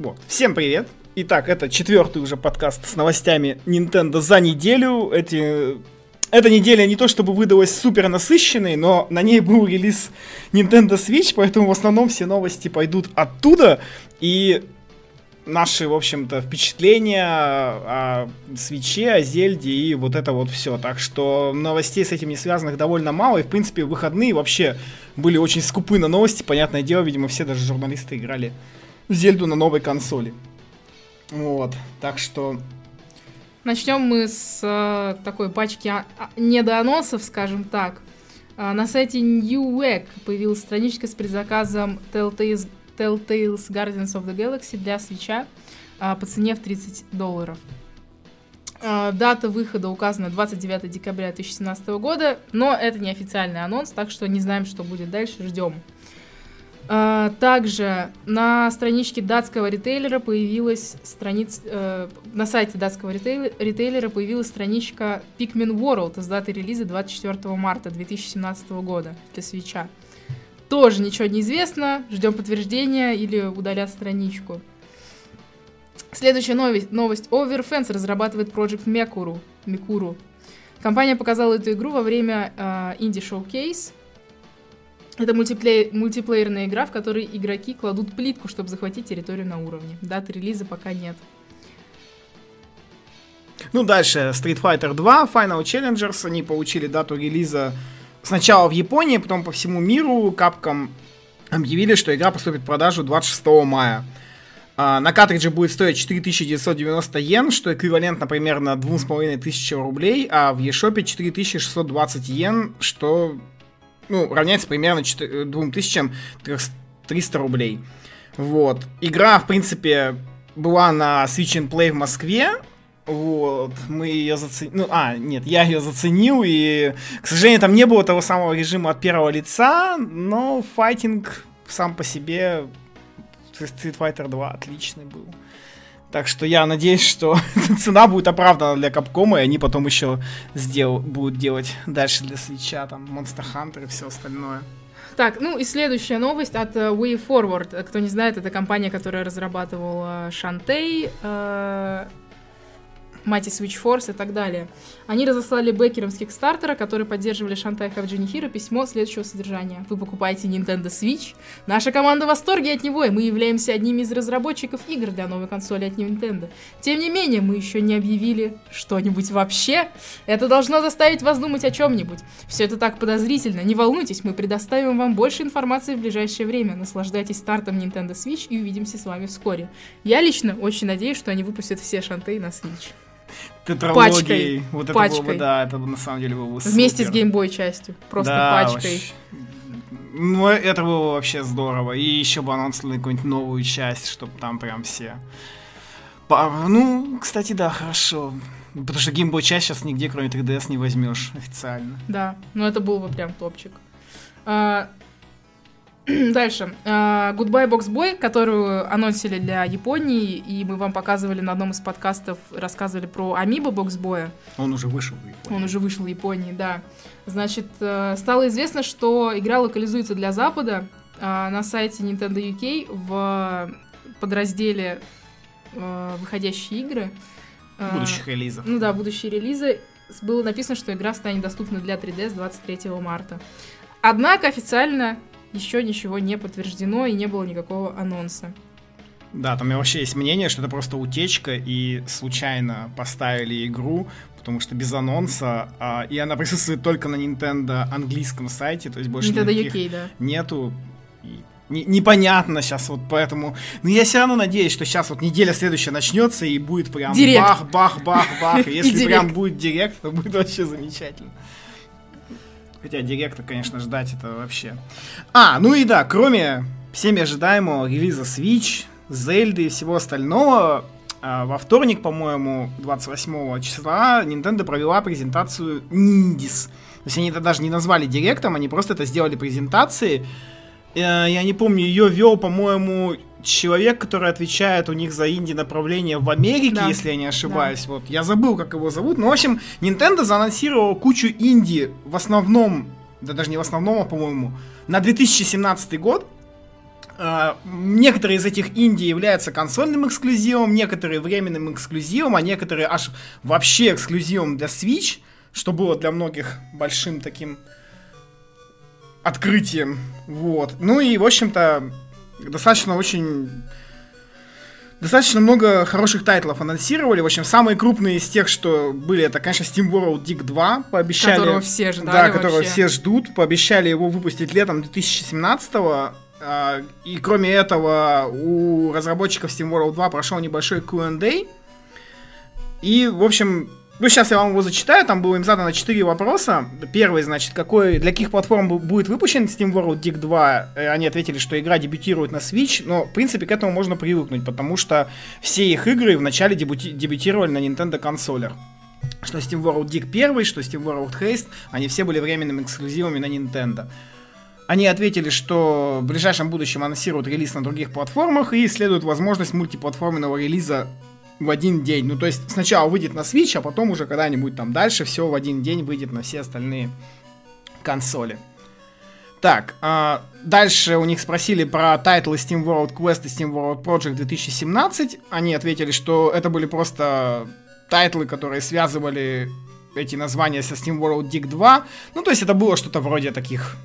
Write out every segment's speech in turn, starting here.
Вот. Всем привет! Итак, это четвертый уже подкаст с новостями Nintendo за неделю. Эти... Эта неделя не то чтобы выдалась супер насыщенной, но на ней был релиз Nintendo Switch, поэтому в основном все новости пойдут оттуда. И наши, в общем-то, впечатления о свече, о Зельде и вот это вот все. Так что новостей с этим не связанных довольно мало. И, в принципе, выходные вообще были очень скупы на новости. Понятное дело, видимо, все даже журналисты играли Зельду на новой консоли. Вот, так что... Начнем мы с э, такой пачки а- а- недоанонсов, скажем так. А, на сайте Newegg появилась страничка с предзаказом Telltales, Telltales Guardians of the Galaxy для свеча а, по цене в 30 долларов. А, дата выхода указана 29 декабря 2017 года, но это не официальный анонс, так что не знаем, что будет дальше, ждем. А, также на страничке датского ритейлера появилась страница, э, на сайте датского ритейл, ритейлера появилась страничка Pikmin World с датой релиза 24 марта 2017 года для свеча. Тоже ничего не известно, ждем подтверждения или удалят страничку. Следующая новость. новость. Overfence разрабатывает Project Mekuru. Mikuru. Компания показала эту игру во время э, Indie Showcase это мультиплеер, мультиплеерная игра, в которой игроки кладут плитку, чтобы захватить территорию на уровне. Даты релиза пока нет. Ну, дальше Street Fighter 2, Final Challengers, они получили дату релиза сначала в Японии, потом по всему миру. Capcom объявили, что игра поступит в продажу 26 мая. А, на картридже будет стоить 4990 йен, что эквивалентно примерно 2500 рублей, а в eShop 4620 йен, что ну, равняется примерно 2300 рублей. Вот. Игра, в принципе, была на Switch and Play в Москве. Вот, мы ее заценили. Ну, а, нет, я ее заценил, и, к сожалению, там не было того самого режима от первого лица, но файтинг сам по себе Street Fighter 2 отличный был. Так что я надеюсь, что цена будет оправдана для Капкома, и они потом еще сдел- будут делать дальше для свеча, там, Monster Hunter и все остальное. Так, ну и следующая новость от uh, Way Forward. Кто не знает, это компания, которая разрабатывала Шантей, uh, Mighty Switch Force и так далее. Они разослали бэкерам с Кикстартера, которые поддерживали Шантай Хавджини Хиро, письмо следующего содержания. Вы покупаете Nintendo Switch? Наша команда в восторге от него, и мы являемся одними из разработчиков игр для новой консоли от Nintendo. Тем не менее, мы еще не объявили что-нибудь вообще. Это должно заставить вас думать о чем-нибудь. Все это так подозрительно. Не волнуйтесь, мы предоставим вам больше информации в ближайшее время. Наслаждайтесь стартом Nintendo Switch и увидимся с вами вскоре. Я лично очень надеюсь, что они выпустят все Шантей на Switch тетралогией. Пачкой. Вот это пачкой. было бы, да, это бы на самом деле было бы Вместе супер. с геймбой частью. Просто да, пачкой. Вообще. Ну, это было вообще здорово. И еще бы анонсировали какую-нибудь новую часть, чтобы там прям все... Ну, кстати, да, хорошо. Потому что геймбой часть сейчас нигде, кроме 3DS, не возьмешь официально. Да, ну это был бы прям топчик. А, Дальше. Uh, Goodbye Box Boy, которую анонсили для Японии, и мы вам показывали на одном из подкастов, рассказывали про Amiibo Box Boy. Он уже вышел в Японии. Он уже вышел в Японии, да. Значит, uh, стало известно, что игра локализуется для Запада uh, на сайте Nintendo UK в подразделе выходящие игры. Будущих релизов. Ну да, будущие релизы. Было написано, что игра станет доступна для 3DS 23 марта. Однако официально еще ничего не подтверждено и не было никакого анонса. Да, там вообще есть мнение, что это просто утечка и случайно поставили игру, потому что без анонса, а, и она присутствует только на Nintendo английском сайте, то есть больше Nintendo UK, да. нету. не, непонятно сейчас вот поэтому. Но я все равно надеюсь, что сейчас вот неделя следующая начнется и будет прям директ. бах, бах, бах, бах. Если прям будет директ, то будет вообще замечательно. Хотя директа, конечно, ждать это вообще. А, ну и да, кроме всеми ожидаемого релиза Switch, Зельды и всего остального, а, во вторник, по-моему, 28 числа, Nintendo провела презентацию Ниндис. То есть они это даже не назвали директом, они просто это сделали презентации. Э, я не помню, ее вел, по-моему, человек, который отвечает у них за инди-направление в Америке, да. если я не ошибаюсь. Да. Вот, я забыл, как его зовут. Но, в общем, Nintendo заанонсировал кучу инди в основном, да даже не в основном, а, по-моему, на 2017 год. Uh, некоторые из этих инди являются консольным эксклюзивом, некоторые временным эксклюзивом, а некоторые аж вообще эксклюзивом для Switch, что было для многих большим таким открытием. Вот. Ну и, в общем-то, достаточно очень Достаточно много хороших тайтлов анонсировали. В общем, самые крупные из тех, что были, это, конечно, Steam World Dig 2. Пообещали, которого все ждали Да, которого вообще. все ждут. Пообещали его выпустить летом 2017 -го. И кроме этого, у разработчиков Steam World 2 прошел небольшой Q&A. И, в общем, ну, сейчас я вам его зачитаю, там было им задано 4 вопроса. Первый, значит, какой, для каких платформ будет выпущен Steam World Dig 2? Э, они ответили, что игра дебютирует на Switch, но, в принципе, к этому можно привыкнуть, потому что все их игры вначале дебюти- дебютировали на Nintendo консолях. Что Steam World Dig 1, что Steam World Haste, они все были временными эксклюзивами на Nintendo. Они ответили, что в ближайшем будущем анонсируют релиз на других платформах и исследуют возможность мультиплатформенного релиза в один день. Ну, то есть сначала выйдет на Switch, а потом уже когда-нибудь там дальше все в один день выйдет на все остальные консоли. Так, а дальше у них спросили про тайтлы SteamWorld Quest и SteamWorld Project 2017. Они ответили, что это были просто тайтлы, которые связывали эти названия со SteamWorld Dig 2. Ну, то есть это было что-то вроде таких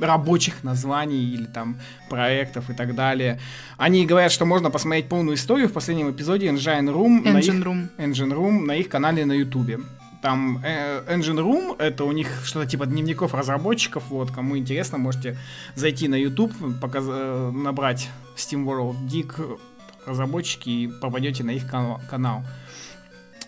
рабочих названий или там проектов и так далее. Они говорят, что можно посмотреть полную историю в последнем эпизоде Engine Room, Engine на, их, Room. Engine Room на их канале на YouTube. Там э, Engine Room, это у них что-то типа дневников разработчиков, вот, кому интересно, можете зайти на YouTube, показ... э, набрать Steam World Dig разработчики и попадете на их кан- канал.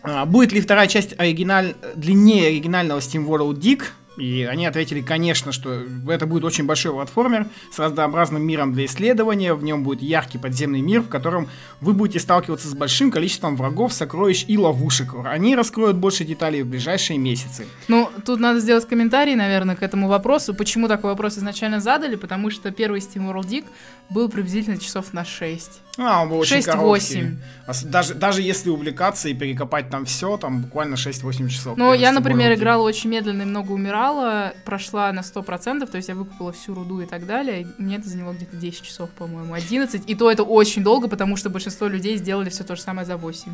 А, будет ли вторая часть оригиналь... длиннее оригинального Steam World Dig? И они ответили, конечно, что это будет очень большой платформер с разнообразным миром для исследования. В нем будет яркий подземный мир, в котором вы будете сталкиваться с большим количеством врагов, сокровищ и ловушек. Они раскроют больше деталей в ближайшие месяцы. Ну, тут надо сделать комментарий, наверное, к этому вопросу. Почему такой вопрос изначально задали? Потому что первый Steam World Dig был приблизительно часов на 6. А, он был очень 6-8. короткий. Даже, даже если увлекаться и перекопать там все, там буквально 6-8 часов. Ну, я, например, играла очень медленно и много умирала, прошла на 100%, то есть я выкупила всю руду и так далее. и Мне это заняло где-то 10 часов, по-моему, 11. И то это очень долго, потому что большинство людей сделали все то же самое за 8.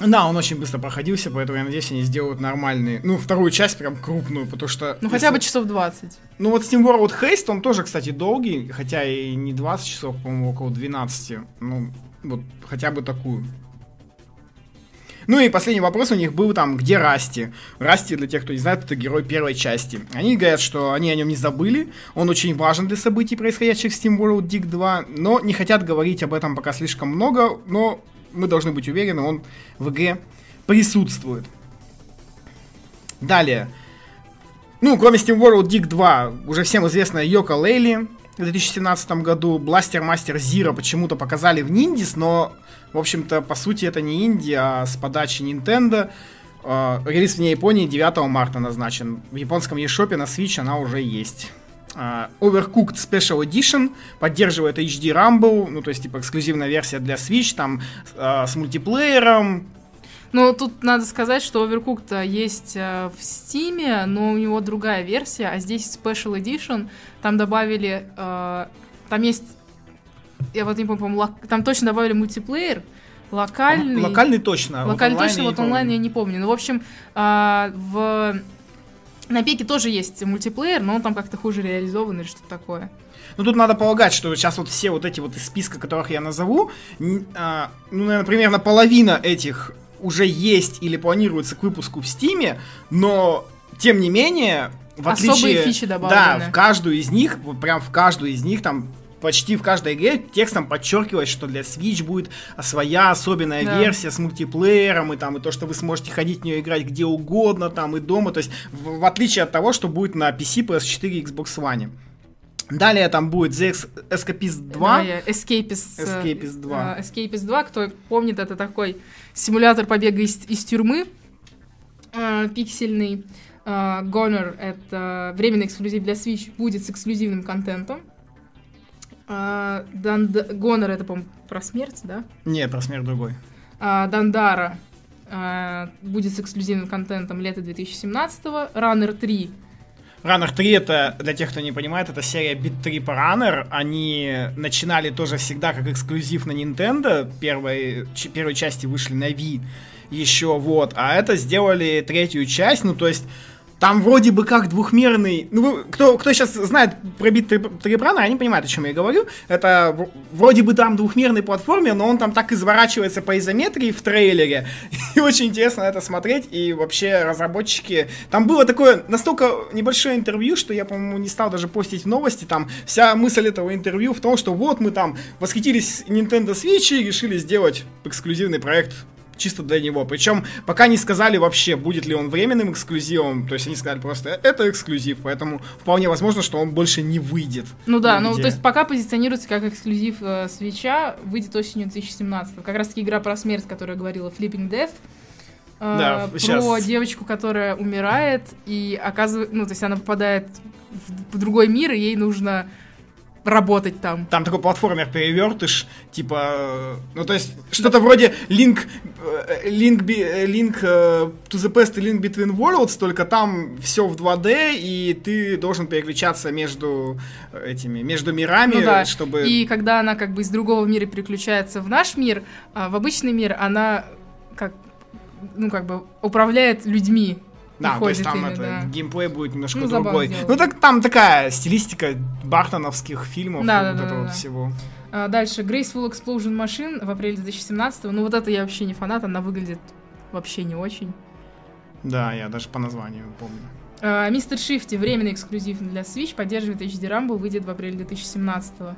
Да, он очень быстро проходился, поэтому я надеюсь, они сделают нормальные. Ну, вторую часть прям крупную, потому что... Ну, если- хотя бы часов 20. Ну, вот Steam World Haste, он тоже, кстати, долгий, хотя и не 20 часов, по-моему, около 12. Ну, вот хотя бы такую. Ну и последний вопрос у них был там, где Расти? Расти, для тех, кто не знает, это герой первой части. Они говорят, что они о нем не забыли, он очень важен для событий, происходящих в Steam World Dig 2, но не хотят говорить об этом пока слишком много, но мы должны быть уверены, он в игре присутствует. Далее. Ну, кроме Steam World Dig 2, уже всем известная Йока Лейли в 2017 году. Бластер Мастер Зира почему-то показали в Ниндис, но, в общем-то, по сути, это не инди, а с подачи Nintendo. Э, Релиз в Японии 9 марта назначен. В японском eShop на Switch она уже есть. А, Overcooked Special Edition поддерживает HD Rumble, ну то есть типа эксклюзивная версия для Switch, там э, с мультиплеером, Ну, тут надо сказать, что Overcooked есть э, в Steam, но у него другая версия, а здесь Special Edition. Там добавили... э, там есть... Я вот не помню, лок- там точно добавили мультиплеер, локальный... локальный точно. вот Локальный онлайн точно, вот онлайн я не помню. Ну, в общем, а, в... На Пеке тоже есть мультиплеер, но он там как-то хуже реализован или что-то такое. Ну, тут надо полагать, что сейчас вот все вот эти вот из списка, которых я назову, а, ну, наверное, примерно половина этих уже есть или планируется к выпуску в Стиме, но, тем не менее, в Особые отличие... фичи добавлены. Да, в каждую из них, прям в каждую из них там почти в каждой игре текстом подчеркивать, что для Switch будет своя особенная Да. версия с мультиплеером, и там, и то, что вы сможете ходить в нее играть где угодно, там, и дома, то есть, в, в отличие от того, что будет на PC, PS4 и Xbox One. Далее там будет The Escapist 2. Да, Escapist, э, Escapist 2. э, Escapist 2, кто помнит, это такой симулятор побега из, из тюрьмы, э, пиксельный. Э, Goner — это временный эксклюзив для Switch, будет с эксклюзивным контентом. Э, Данд- Goner — это, по-моему, про смерть, да? Не, про смерть другой. А, Дандара а, будет с эксклюзивным контентом лета 2017-го. Runner 3 Runner 3 это, для тех, кто не понимает, это серия Beat Trip Runner. Они начинали тоже всегда как эксклюзив на Nintendo. Первой, первой части вышли на Wii еще, вот. А это сделали третью часть, ну, то есть там вроде бы как двухмерный... Ну, кто, кто сейчас знает про бит Трибрана, они понимают, о чем я говорю. Это вроде бы там двухмерный платформер, но он там так изворачивается по изометрии в трейлере. И очень интересно это смотреть. И вообще разработчики... Там было такое настолько небольшое интервью, что я, по-моему, не стал даже постить новости. Там вся мысль этого интервью в том, что вот мы там восхитились Nintendo Switch и решили сделать эксклюзивный проект чисто для него. Причем пока не сказали вообще, будет ли он временным эксклюзивом. То есть они сказали просто, это эксклюзив, поэтому вполне возможно, что он больше не выйдет. Ну да, ну то есть пока позиционируется как эксклюзив э, свеча, выйдет осенью 2017. Как раз таки игра про смерть, которая говорила Flipping Death. Э, да, про сейчас. девочку, которая умирает и оказывает, ну то есть она попадает в, в другой мир, и ей нужно работать там. Там такой платформер перевертыш, типа, э, ну то есть что-то вроде Link, э, Link, э, Link to the Past и Link Between Worlds, только там все в 2D, и ты должен переключаться между этими, между мирами, ну, да. чтобы... И когда она как бы из другого мира переключается в наш мир, а в обычный мир она как ну, как бы управляет людьми, да, то есть там ими, это, да. геймплей будет немножко ну, другой. Ну, так там такая стилистика бартоновских фильмов да, и да, вот да, этого да. всего. А, дальше, Graceful Explosion Machine в апреле 2017 Ну, вот это я вообще не фанат, она выглядит вообще не очень. Да, я даже по названию помню. А, Мистер Шифти, временный эксклюзив для Switch, поддерживает HD Rumble, выйдет в апреле 2017 -го.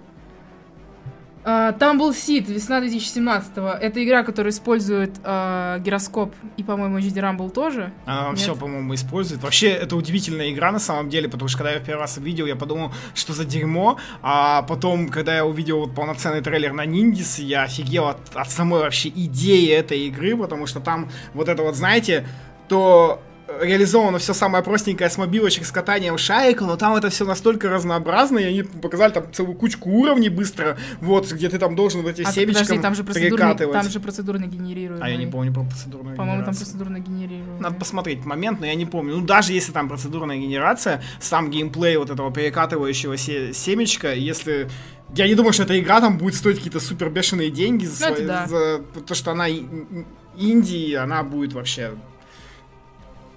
Uh, Tumble Seed, весна 2017-го. Это игра, которая использует uh, гироскоп и, по-моему, HD Rumble тоже. Она все, по-моему, использует. Вообще, это удивительная игра на самом деле, потому что когда я первый раз увидел, я подумал, что за дерьмо. А потом, когда я увидел вот полноценный трейлер на Ниндис, я офигел от, от самой вообще идеи этой игры, потому что там вот это вот, знаете, то реализовано все самое простенькое с мобилочек, с катанием шаек, но там это все настолько разнообразно, и они показали там целую кучку уровней быстро, вот, где ты там должен вот эти а, семечком подожди, там же процедурно, там же процедурно генерируемый. А я не помню про процедурную По-моему, там процедурно генерируемый. Надо посмотреть момент, но я не помню. Ну, даже если там процедурная генерация, сам геймплей вот этого перекатывающего семечка, если я не думаю, что эта игра там будет стоить какие-то супер бешеные деньги за, ну, свои, да. за то, что она инди, она будет вообще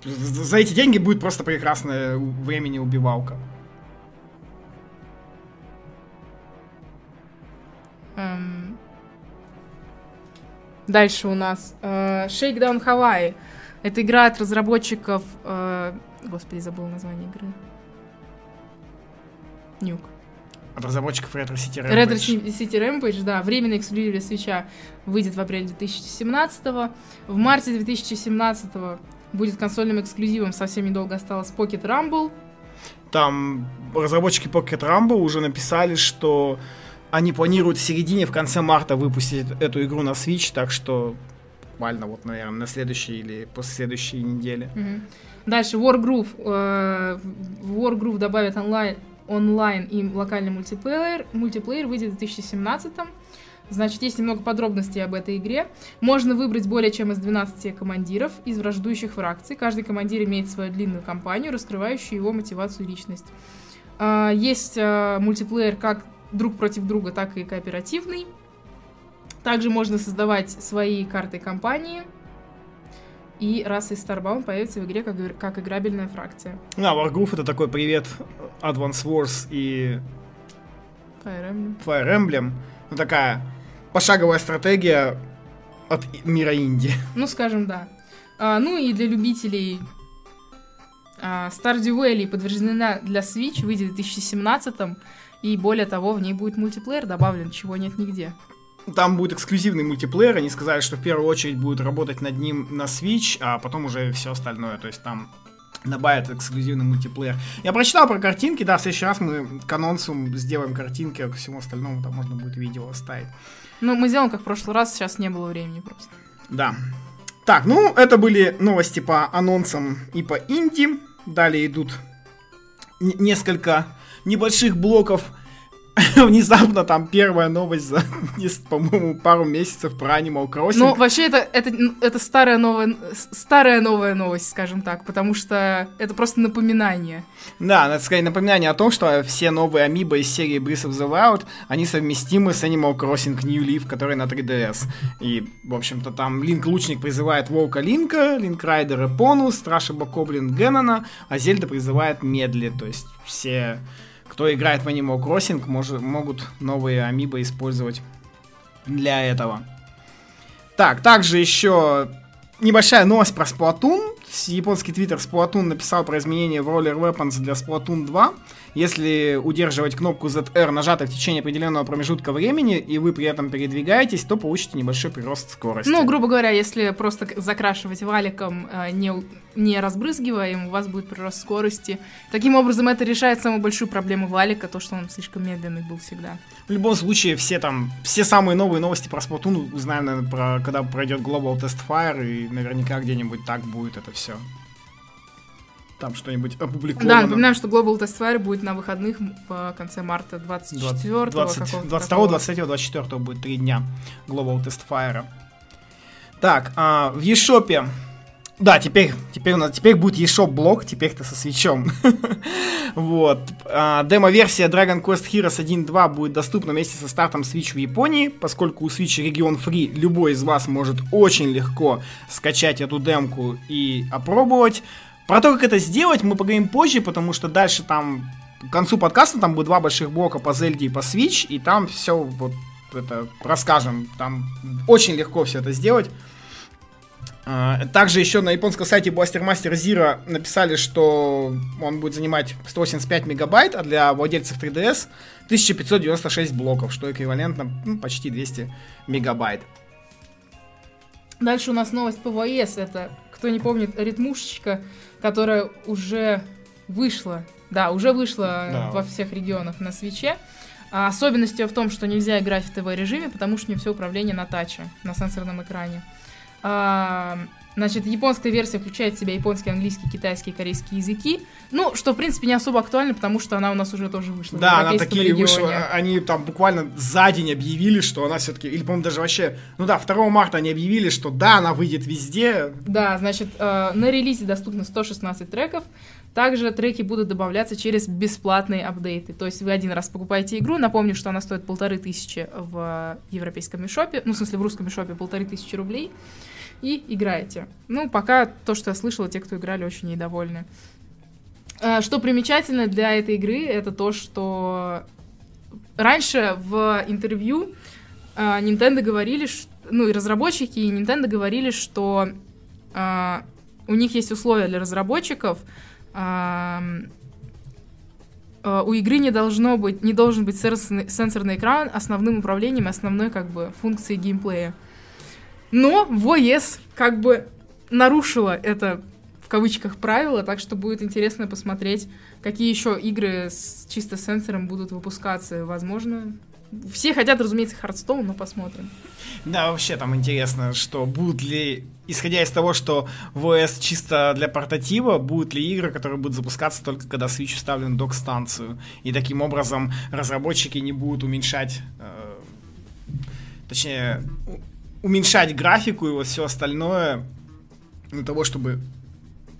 за эти деньги будет просто прекрасное времени убивалка. Эм... Дальше у нас э, Shakedown Hawaii. Это игра от разработчиков... Э... Господи, забыл название игры. Нюк. От разработчиков Retro City Rampage. Retro City Rampage, да. Временный эксклюзив для свеча выйдет в апреле 2017 -го. В марте 2017 будет консольным эксклюзивом. Совсем недолго осталось Pocket Rumble. Там разработчики Pocket Rumble уже написали, что они планируют в середине, в конце марта выпустить эту игру на Switch, так что буквально вот, наверное, на следующей или после следующей недели. Угу. Дальше Wargroove. Э, Wargroove добавит онлайн, онлайн и локальный мультиплеер. Мультиплеер выйдет в 2017 Значит, есть немного подробностей об этой игре. Можно выбрать более чем из 12 командиров из враждующих фракций. Каждый командир имеет свою длинную кампанию, раскрывающую его мотивацию и личность. А, есть а, мультиплеер как друг против друга, так и кооперативный. Также можно создавать свои карты компании. И раса из Starbound появится в игре как, как играбельная фракция. Да, Wargroove это такой привет Advance Wars и Fire Emblem. Fire Emblem. Ну, такая пошаговая стратегия от мира Инди. Ну, скажем, да. А, ну и для любителей а, Stardew Valley подтверждена для Switch, выйдет в 2017 и более того, в ней будет мультиплеер добавлен, чего нет нигде. Там будет эксклюзивный мультиплеер, они сказали, что в первую очередь будут работать над ним на Switch, а потом уже все остальное, то есть там добавят эксклюзивный мультиплеер. Я прочитал про картинки, да, в следующий раз мы к анонсу сделаем картинки, а к всему остальному там можно будет видео оставить. Ну, мы сделаем как в прошлый раз, сейчас не было времени просто. Да. Так, ну, это были новости по анонсам и по инди. Далее идут несколько небольших блоков внезапно там первая новость за, по-моему, пару месяцев про Animal Crossing. Ну, вообще, это, это, это старая, новая, старая новая новость, скажем так, потому что это просто напоминание. Да, это скорее напоминание о том, что все новые амибо из серии Breath of the Wild, они совместимы с Animal Crossing New Leaf, который на 3DS. И, в общем-то, там Линк Лучник призывает Волка Линка, Линк Райдер Эпону, Страша Бакоблин Геннона, а Зельда призывает Медли, то есть все кто играет в Animal Crossing, может, могут новые амибо использовать для этого. Так, также еще небольшая новость про Splatoon. Японский твиттер Splatoon написал про изменения в Roller Weapons для Splatoon 2. Если удерживать кнопку ZR нажатой в течение определенного промежутка времени, и вы при этом передвигаетесь, то получите небольшой прирост скорости. Ну, грубо говоря, если просто закрашивать валиком, э, не, не разбрызгивая им, у вас будет прирост скорости. Таким образом, это решает самую большую проблему валика, то, что он слишком медленный был всегда. В любом случае, все там, все самые новые новости про Splatoon узнаем, наверное, про, когда пройдет Global Test Fire, и наверняка где-нибудь так будет это все там что-нибудь опубликовано. Да, напоминаем, что Global Test Fire будет на выходных в конце марта 24 20, 22, 23, 24 будет три дня Global Test Fire. Так, а, в eShop да, теперь, теперь у нас теперь будет eShop блок, теперь-то со свечом. вот. А, демо-версия Dragon Quest Heroes 1.2 будет доступна вместе со стартом Switch в Японии, поскольку у Switch регион free, любой из вас может очень легко скачать эту демку и опробовать. Про то, как это сделать, мы поговорим позже, потому что дальше там к концу подкаста там будет два больших блока по Зельде и по Switch, и там все вот это расскажем. Там очень легко все это сделать. А, также еще на японском сайте Blaster Master Zero написали, что он будет занимать 185 мегабайт, а для владельцев 3DS 1596 блоков, что эквивалентно ну, почти 200 мегабайт. Дальше у нас новость по ВС. Это, кто не помнит, ритмушечка которая уже вышла, да, уже вышла да. во всех регионах на свече. А особенностью в том, что нельзя играть в ТВ-режиме, потому что не все управление на таче, на сенсорном экране. А, Значит, японская версия включает в себя японский, английский, китайский, корейский языки. Ну, что, в принципе, не особо актуально, потому что она у нас уже тоже вышла. Да, она такие регионе. вышла. Они там буквально за день объявили, что она все-таки. Или, по-моему, даже вообще. Ну да, 2 марта они объявили, что да, она выйдет везде. Да, значит, э, на релизе доступно 116 треков. Также треки будут добавляться через бесплатные апдейты. То есть вы один раз покупаете игру. Напомню, что она стоит полторы тысячи в европейском мишопе. Ну, в смысле, в русском мишопе полторы тысячи рублей и играете. Ну, пока то, что я слышала, те, кто играли, очень недовольны. А, что примечательно для этой игры, это то, что раньше в интервью а, Nintendo говорили, ну и разработчики и Nintendo говорили, что а, у них есть условия для разработчиков, у игры не должно быть, не должен быть сенсорный, экран основным управлением, основной как бы функцией геймплея. Но ВОЕС как бы нарушила это в кавычках правило, так что будет интересно посмотреть, какие еще игры с чисто сенсором будут выпускаться. Возможно, все хотят, разумеется, Хардстоун, но посмотрим. Да, вообще там интересно, что будут ли, исходя из того, что ВС чисто для портатива, будут ли игры, которые будут запускаться только когда Switch вставлен док-станцию. И таким образом разработчики не будут уменьшать, э, точнее, уменьшать графику и вот все остальное для того, чтобы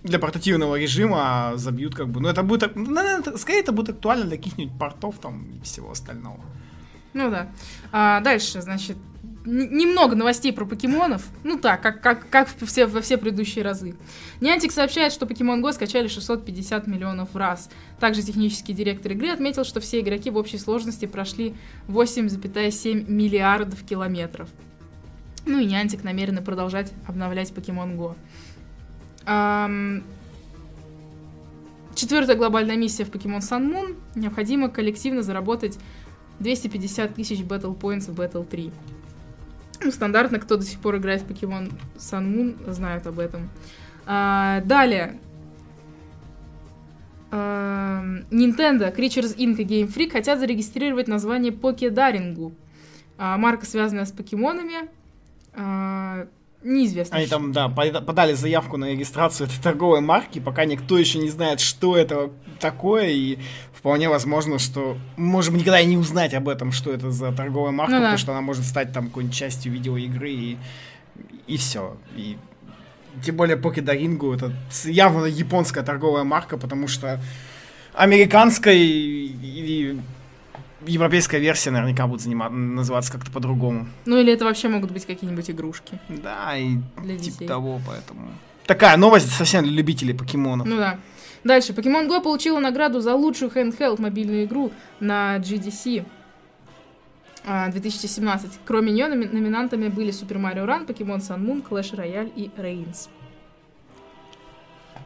для портативного режима забьют как бы... Ну, это будет... Ну, скорее, это будет актуально для каких-нибудь портов там и всего остального. Ну да. А, дальше, значит, немного новостей про покемонов. Ну так, как, как, как все, во все предыдущие разы. Niantic сообщает, что Pokemon Go скачали 650 миллионов раз. Также технический директор игры отметил, что все игроки в общей сложности прошли 8,7 миллиардов километров. Ну и Niantic намерены продолжать обновлять Pokemon Go. Эм... Четвертая глобальная миссия в Pokemon Sun Moon. Необходимо коллективно заработать 250 тысяч Battle Points в Battle 3. Ну, стандартно, кто до сих пор играет в Pokemon Sun Moon, знают об этом. А, далее. А, Nintendo, Creatures Inc. и Game Freak хотят зарегистрировать название Поке Дарингу. А, марка, связанная с покемонами, а, неизвестно. Они там, да, подали заявку на регистрацию этой торговой марки, пока никто еще не знает, что это такое, и вполне возможно, что можем никогда и не узнать об этом, что это за торговая марка, ну, да. потому что она может стать там какой-нибудь частью видеоигры, и, и все. И тем более Покедарингу это явно японская торговая марка, потому что американской или европейская версия наверняка будет заниматься, называться как-то по-другому. Ну или это вообще могут быть какие-нибудь игрушки. Да, и для типа детей. того, поэтому. Такая новость совсем для любителей покемонов. Ну да. Дальше. Pokemon Go получила награду за лучшую handheld мобильную игру на GDC 2017. А, Кроме нее номинантами были Super Mario Run, Pokemon Sun Moon, Clash Royale и Reigns.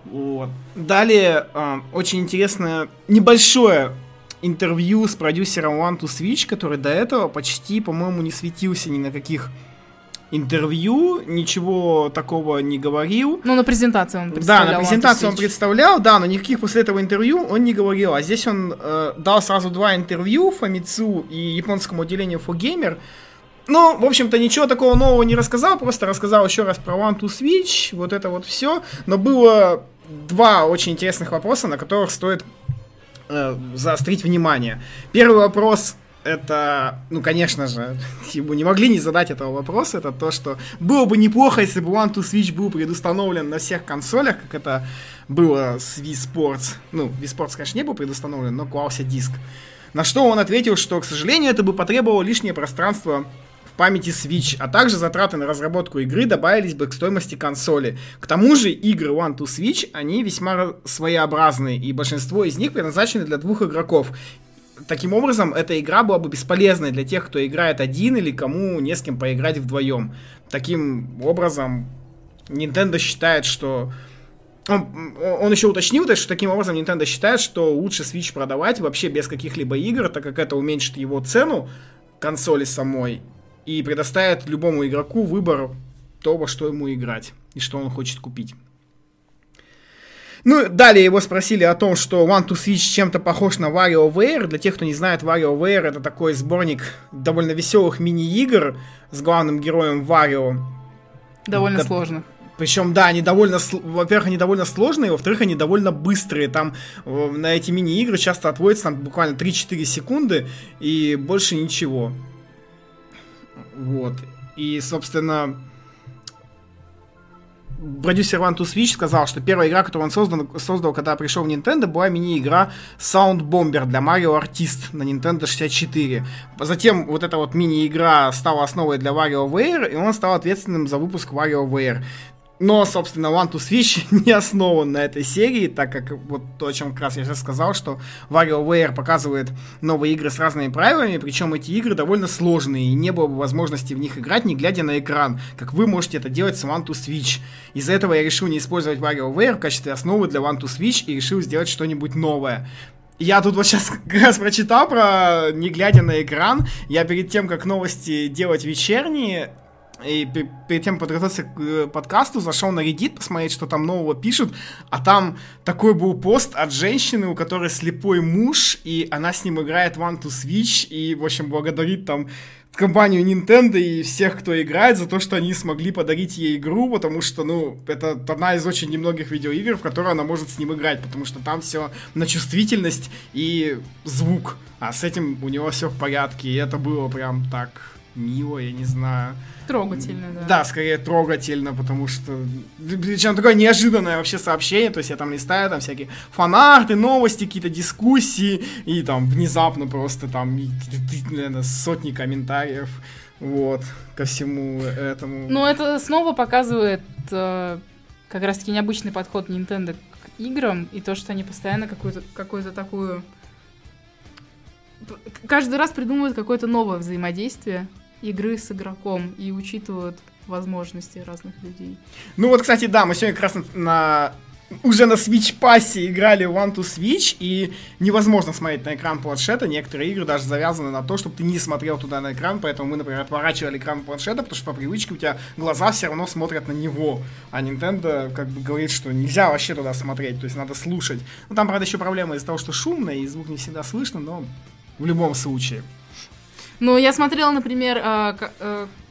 Вот. Далее э, очень интересное небольшое интервью с продюсером One to Switch, который до этого почти, по-моему, не светился ни на каких интервью, ничего такого не говорил. Ну, на презентации он представлял. Да, на презентации он представлял, да, но никаких после этого интервью он не говорил. А здесь он э, дал сразу два интервью Фамицу и японскому отделению For Gamer. Ну, в общем-то, ничего такого нового не рассказал, просто рассказал еще раз про One to Switch, вот это вот все. Но было два очень интересных вопроса, на которых стоит э, заострить внимание. Первый вопрос это, ну, конечно же, ему не могли не задать этого вопроса, это то, что было бы неплохо, если бы One to Switch был предустановлен на всех консолях, как это было с Wii Sports. Ну, Wii Sports, конечно, не был предустановлен, но клался диск. На что он ответил, что, к сожалению, это бы потребовало лишнее пространство памяти Switch, а также затраты на разработку игры добавились бы к стоимости консоли. К тому же игры One to Switch, они весьма своеобразные, и большинство из них предназначены для двух игроков. Таким образом, эта игра была бы бесполезной для тех, кто играет один или кому не с кем поиграть вдвоем. Таким образом, Nintendo считает, что он, он еще уточнил, то, что таким образом Nintendo считает, что лучше Switch продавать вообще без каких-либо игр, так как это уменьшит его цену консоли самой и предоставит любому игроку выбор того, что ему играть и что он хочет купить. Ну, далее его спросили о том, что One to Switch чем-то похож на WarioWare. Для тех, кто не знает, WarioWare это такой сборник довольно веселых мини-игр с главным героем Варио. Довольно как... сложных. Причем, да, они довольно, во-первых, они довольно сложные, во-вторых, они довольно быстрые. Там э, на эти мини-игры часто отводится там буквально 3-4 секунды и больше ничего. Вот. И, собственно, продюсер One to Switch сказал, что первая игра, которую он создал, создал когда пришел в Nintendo, была мини-игра Sound Bomber для Mario Artist на Nintendo 64. Затем вот эта вот мини-игра стала основой для WarioWare, и он стал ответственным за выпуск WarioWare. Но, собственно, One to Switch не основан на этой серии, так как вот то, о чем как раз я сейчас сказал, что WarioWare показывает новые игры с разными правилами, причем эти игры довольно сложные, и не было бы возможности в них играть, не глядя на экран, как вы можете это делать с One to Switch. Из-за этого я решил не использовать WarioWare в качестве основы для One to Switch и решил сделать что-нибудь новое. Я тут вот сейчас как раз прочитал про не глядя на экран. Я перед тем, как новости делать вечерние, и перед тем подготовиться к э, подкасту зашел на Reddit посмотреть, что там нового пишут, а там такой был пост от женщины, у которой слепой муж, и она с ним играет One to Switch, и, в общем, благодарит там компанию Nintendo и всех, кто играет, за то, что они смогли подарить ей игру, потому что, ну, это одна из очень немногих видеоигр, в которой она может с ним играть, потому что там все на чувствительность и звук, а с этим у него все в порядке, и это было прям так мило, я не знаю. Трогательно, да. Да, скорее трогательно, потому что... Причем такое неожиданное вообще сообщение, то есть я там листаю, там всякие фанарты, новости, какие-то дискуссии, и там внезапно просто там, наверное, сотни комментариев, вот, ко всему этому. Ну, это снова показывает э, как раз-таки необычный подход Nintendo к играм, и то, что они постоянно какую-то какую-то такую каждый раз придумывают какое-то новое взаимодействие игры с игроком и учитывают возможности разных людей. Ну вот, кстати, да, мы сегодня как раз на, уже на Switch пассе играли One to Switch, и невозможно смотреть на экран планшета. Некоторые игры даже завязаны на то, чтобы ты не смотрел туда на экран, поэтому мы, например, отворачивали экран планшета, потому что по привычке у тебя глаза все равно смотрят на него. А Nintendo как бы говорит, что нельзя вообще туда смотреть, то есть надо слушать. Ну там, правда, еще проблема из-за того, что шумно, и звук не всегда слышно, но в любом случае. Ну, я смотрела, например, а,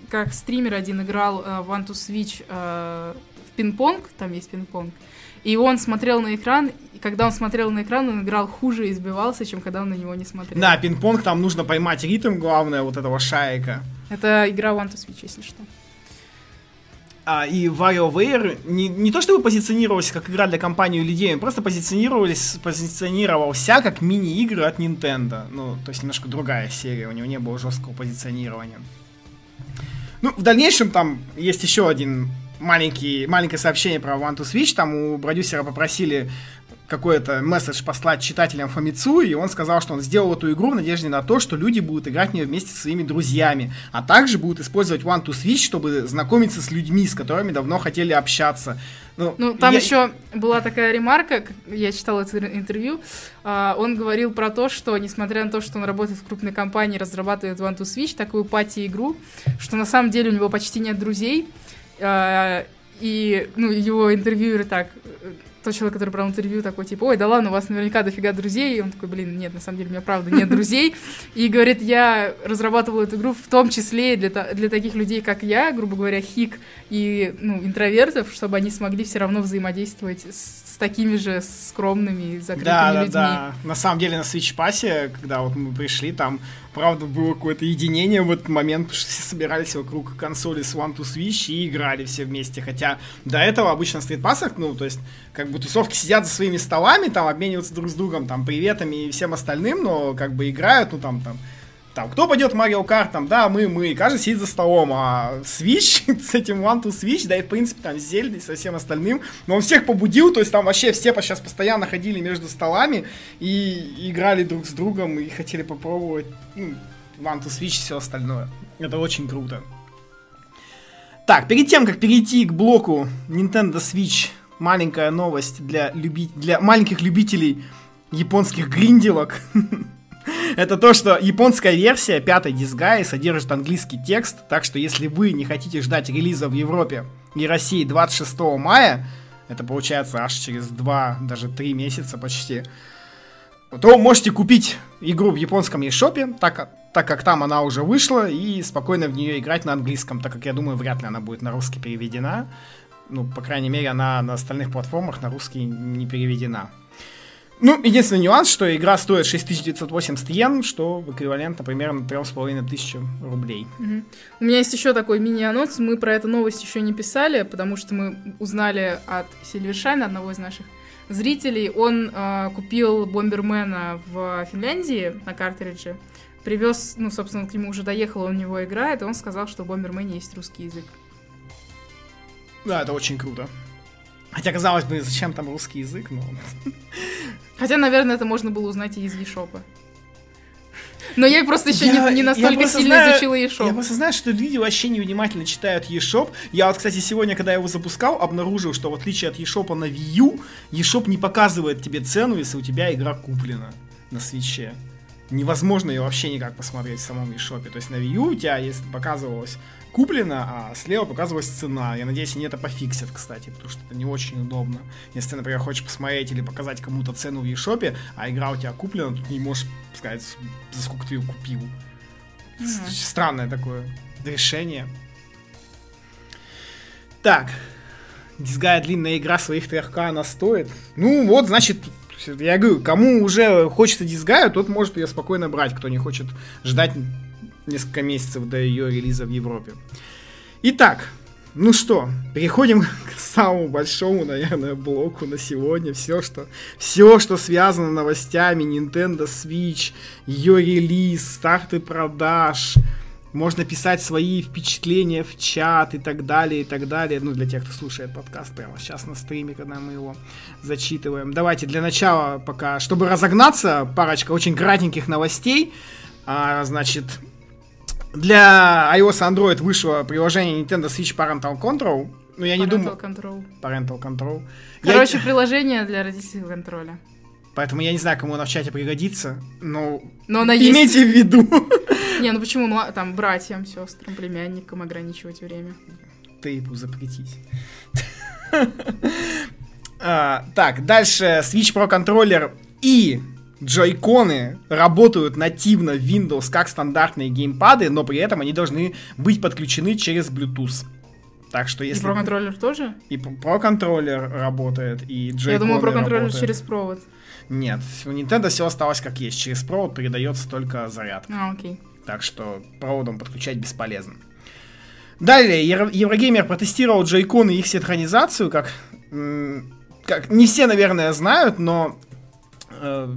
как стример один играл э, в One to Switch э, в пинг-понг, там есть пинг-понг, и он смотрел на экран, и когда он смотрел на экран, он играл хуже и избивался, чем когда он на него не смотрел. Да, пинг-понг, там нужно поймать ритм, главное, вот этого шарика. Это игра One to Switch, если что. А, и WarioWare не, не то чтобы позиционировался как игра для компании людей, просто позиционировались, позиционировался как мини-игры от Nintendo. Ну, то есть немножко другая серия, у него не было жесткого позиционирования. Ну, в дальнейшем там есть еще один маленький, маленькое сообщение про One to Switch. Там у продюсера попросили какой-то месседж послать читателям Фомицу, и он сказал, что он сделал эту игру в надежде на то, что люди будут играть в нее вместе со своими друзьями, а также будут использовать One to Switch, чтобы знакомиться с людьми, с которыми давно хотели общаться. Ну, ну там я... еще была такая ремарка, я читала это интервью, а, он говорил про то, что, несмотря на то, что он работает в крупной компании, разрабатывает One to Switch, такую пати-игру, что на самом деле у него почти нет друзей, а, и, ну, его интервьюеры так тот человек, который брал интервью, такой, типа, ой, да ладно, у вас наверняка дофига друзей. И он такой, блин, нет, на самом деле у меня правда нет друзей. И говорит, я разрабатывал эту игру в том числе для, для таких людей, как я, грубо говоря, хик и ну, интровертов, чтобы они смогли все равно взаимодействовать с, с такими же скромными, закрытыми да, людьми. Да, да, На самом деле на Switch Pass, когда вот мы пришли, там правда было какое-то единение в этот момент, потому что все собирались вокруг консоли с One to Switch и играли все вместе. Хотя до этого обычно в стритпассах, ну, то есть, как бы тусовки сидят за своими столами, там обмениваются друг с другом, там, приветами и всем остальным, но как бы играют, ну, там, там, там, кто пойдет в Mario Kart, там, да, мы, мы, каждый сидит за столом, а Switch с этим One to Switch, да и, в принципе, там, с Зельдой, со всем остальным, но он всех побудил, то есть там вообще все сейчас постоянно ходили между столами и играли друг с другом и хотели попробовать, ну, One to Switch и все остальное. Это очень круто. Так, перед тем, как перейти к блоку Nintendo Switch, маленькая новость для, люби... для маленьких любителей японских гринделок. Это то, что японская версия пятой Disgaea содержит английский текст, так что если вы не хотите ждать релиза в Европе и России 26 мая, это получается аж через 2, даже 3 месяца почти, то можете купить игру в японском eShop, так, так как там она уже вышла, и спокойно в нее играть на английском, так как я думаю, вряд ли она будет на русский переведена. Ну, по крайней мере, она на остальных платформах на русский не переведена. Ну, единственный нюанс, что игра стоит 6980 йен, что эквивалентно примерно 3500 рублей. Угу. У меня есть еще такой мини-анонс. Мы про эту новость еще не писали, потому что мы узнали от Сильвершайна, одного из наших зрителей. Он э, купил Бомбермена в Финляндии на картридже, привез, ну, собственно, к нему уже доехал, он в него играет, и он сказал, что в Бомбермене есть русский язык. Да, это очень круто. Хотя, казалось бы, зачем там русский язык, но... Хотя, наверное, это можно было узнать и из eShop. Но я просто еще я, не, не настолько сильно знаю, изучила eShop. Я просто знаю, что люди вообще невнимательно читают eShop. Я вот, кстати, сегодня, когда я его запускал, обнаружил, что в отличие от eShop на Wii U, eShop не показывает тебе цену, если у тебя игра куплена на свече. Невозможно ее вообще никак посмотреть в самом eShop. То есть на Wii U у тебя есть, показывалось куплено, а слева показывалась цена. Я надеюсь, они это пофиксят, кстати, потому что это не очень удобно. Если ты, например, хочешь посмотреть или показать кому-то цену в eShop, а игра у тебя куплена, тут не можешь сказать, за сколько ты ее купил. Mm-hmm. Странное такое решение. Так. Дисгая длинная игра своих 3К она стоит. Ну вот, значит, я говорю, кому уже хочется дисгая, тот может ее спокойно брать, кто не хочет ждать несколько месяцев до ее релиза в Европе. Итак, ну что, переходим к самому большому, наверное, блоку на сегодня. Все, что, все, что связано новостями Nintendo Switch, ее релиз, старты продаж. Можно писать свои впечатления в чат и так далее, и так далее. Ну, для тех, кто слушает подкаст прямо сейчас на стриме, когда мы его зачитываем. Давайте для начала пока, чтобы разогнаться, парочка очень кратеньких новостей. А, значит, для iOS и Android вышло приложение Nintendo Switch Parental Control. Ну, я Parental не думаю... Control. Parental Control. Короче, я... приложение для родительского контроля. Поэтому я не знаю, кому оно в чате пригодится, но, но она имейте есть. в виду. Не, ну почему там братьям, сестрам, племянникам ограничивать время? Тейпу запретить. а, так, дальше Switch Pro контроллер и джойконы работают нативно в Windows как стандартные геймпады, но при этом они должны быть подключены через Bluetooth. Так что если... И про контроллер тоже? И про контроллер работает, и джойконы Я думаю, про контроллер через провод. Нет, у Nintendo все осталось как есть. Через провод передается только заряд. А, окей. Так что проводом подключать бесполезно. Далее, Еврогеймер протестировал джойконы и их синхронизацию, как, как не все, наверное, знают, но э,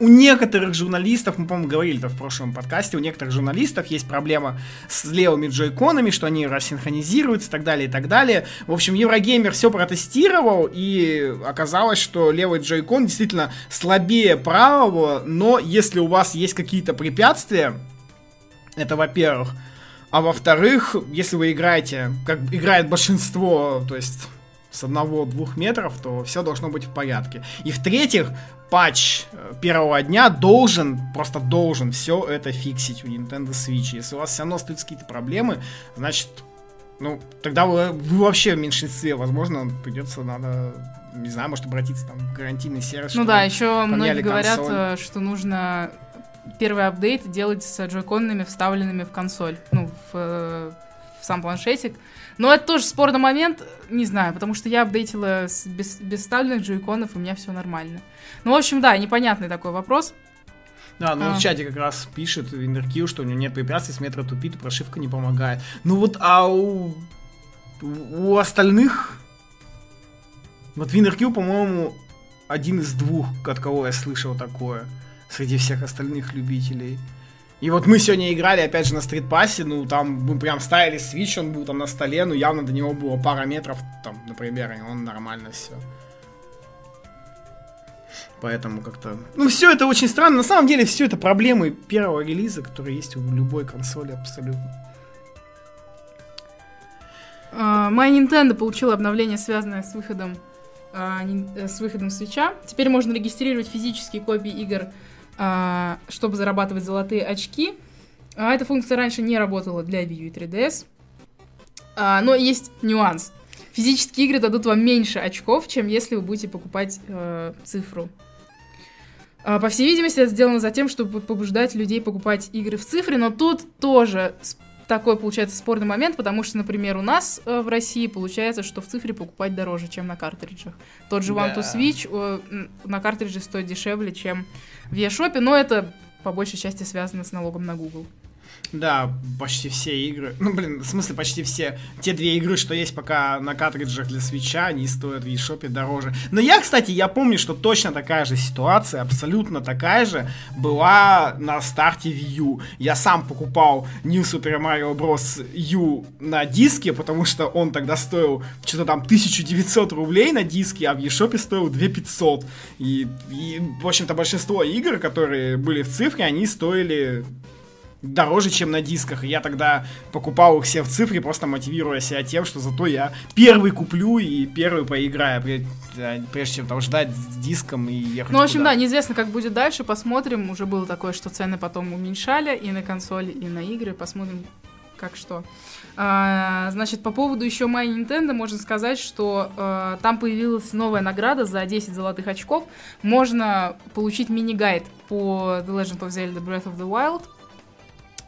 у некоторых журналистов, мы, по-моему, говорили это в прошлом подкасте, у некоторых журналистов есть проблема с левыми джойконами, что они рассинхронизируются и так далее, и так далее. В общем, Еврогеймер все протестировал, и оказалось, что левый джойкон действительно слабее правого, но если у вас есть какие-то препятствия, это во-первых, а во-вторых, если вы играете, как играет большинство, то есть с одного-двух метров, то все должно быть в порядке. И в-третьих, патч э, первого дня должен, просто должен все это фиксить у Nintendo Switch. Если у вас все равно остаются какие-то проблемы, значит, ну, тогда вы, вы вообще в меньшинстве, возможно, придется, надо, не знаю, может обратиться там в гарантийный сервис. Ну да, еще многие говорят, консоль. Э, что нужно первый апдейт делать с джойконами, вставленными в консоль, ну, в, э, в сам планшетик. Но это тоже спорный момент, не знаю, потому что я апдейтила с, без, без вставленных джойконов, и у меня все нормально. Ну, в общем, да, непонятный такой вопрос. Да, ну а. в чате как раз пишет Инверкил, что у него нет препятствий, с метра тупит, прошивка не помогает. Ну вот, а у, у остальных... Вот Винеркил, по-моему, один из двух, от кого я слышал такое, среди всех остальных любителей. И вот мы сегодня играли, опять же, на стритпассе, ну, там мы прям ставили свич, он был там на столе, ну, явно до него было пара метров, там, например, и он нормально все. Поэтому как-то... Ну, все это очень странно. На самом деле, все это проблемы первого релиза, которые есть у любой консоли абсолютно. Uh, My Nintendo получила обновление, связанное с выходом, uh, с выходом свеча. Теперь можно регистрировать физические копии игр а, чтобы зарабатывать золотые очки. А эта функция раньше не работала для Wii U и 3DS. А, но есть нюанс. Физические игры дадут вам меньше очков, чем если вы будете покупать э, цифру. А, по всей видимости, это сделано за тем, чтобы побуждать людей покупать игры в цифре, но тут тоже такой получается спорный момент, потому что, например, у нас э, в России получается, что в цифре покупать дороже, чем на картриджах. Тот же One to Switch э, на картридже стоит дешевле, чем в eShop, но это по большей части связано с налогом на Google. Да, почти все игры. Ну, блин, в смысле, почти все. Те две игры, что есть пока на картриджах для свеча, они стоят в eShop дороже. Но я, кстати, я помню, что точно такая же ситуация, абсолютно такая же, была на старте Wii U. Я сам покупал New Super Mario Bros. U на диске, потому что он тогда стоил что-то там 1900 рублей на диске, а в eShop стоил 2500. И, и в общем-то, большинство игр, которые были в цифре, они стоили дороже, чем на дисках. И я тогда покупал их все в цифре, просто мотивируя себя тем, что зато я первый куплю и первый поиграю, прежде чем там ждать с диском и ехать Ну, в общем, да, неизвестно, как будет дальше, посмотрим. Уже было такое, что цены потом уменьшали и на консоли, и на игры. Посмотрим, как что. А, значит, по поводу еще My Nintendo можно сказать, что а, там появилась новая награда за 10 золотых очков. Можно получить мини-гайд по The Legend of Zelda Breath of the Wild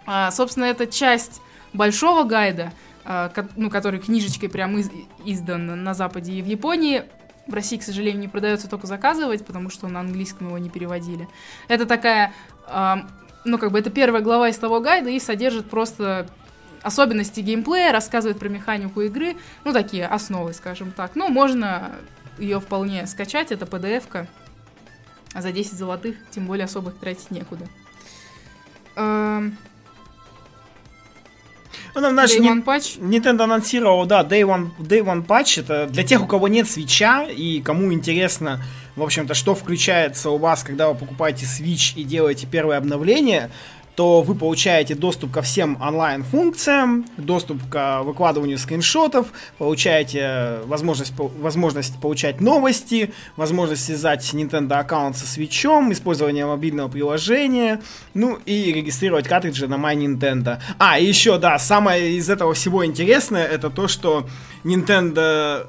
а, собственно, это часть большого гайда, а, ну, который книжечкой прям из- издан на Западе и в Японии. В России, к сожалению, не продается только заказывать, потому что на английском его не переводили. Это такая, а, ну, как бы это первая глава из того гайда и содержит просто особенности геймплея, рассказывает про механику игры, ну, такие основы, скажем так. Ну, можно ее вполне скачать, это PDF-ка. А за 10 золотых, тем более особых тратить некуда. Ну, наш Day One Patch? Nintendo анонсировал, да, Day One, Day One Patch. Это для тех, у кого нет свеча и кому интересно, в общем-то, что включается у вас, когда вы покупаете Switch и делаете первое обновление то вы получаете доступ ко всем онлайн-функциям, доступ к выкладыванию скриншотов, получаете возможность, возможность получать новости, возможность связать Nintendo аккаунт со свечом, использование мобильного приложения, ну и регистрировать картриджи на My Nintendo. А, и еще, да, самое из этого всего интересное, это то, что Nintendo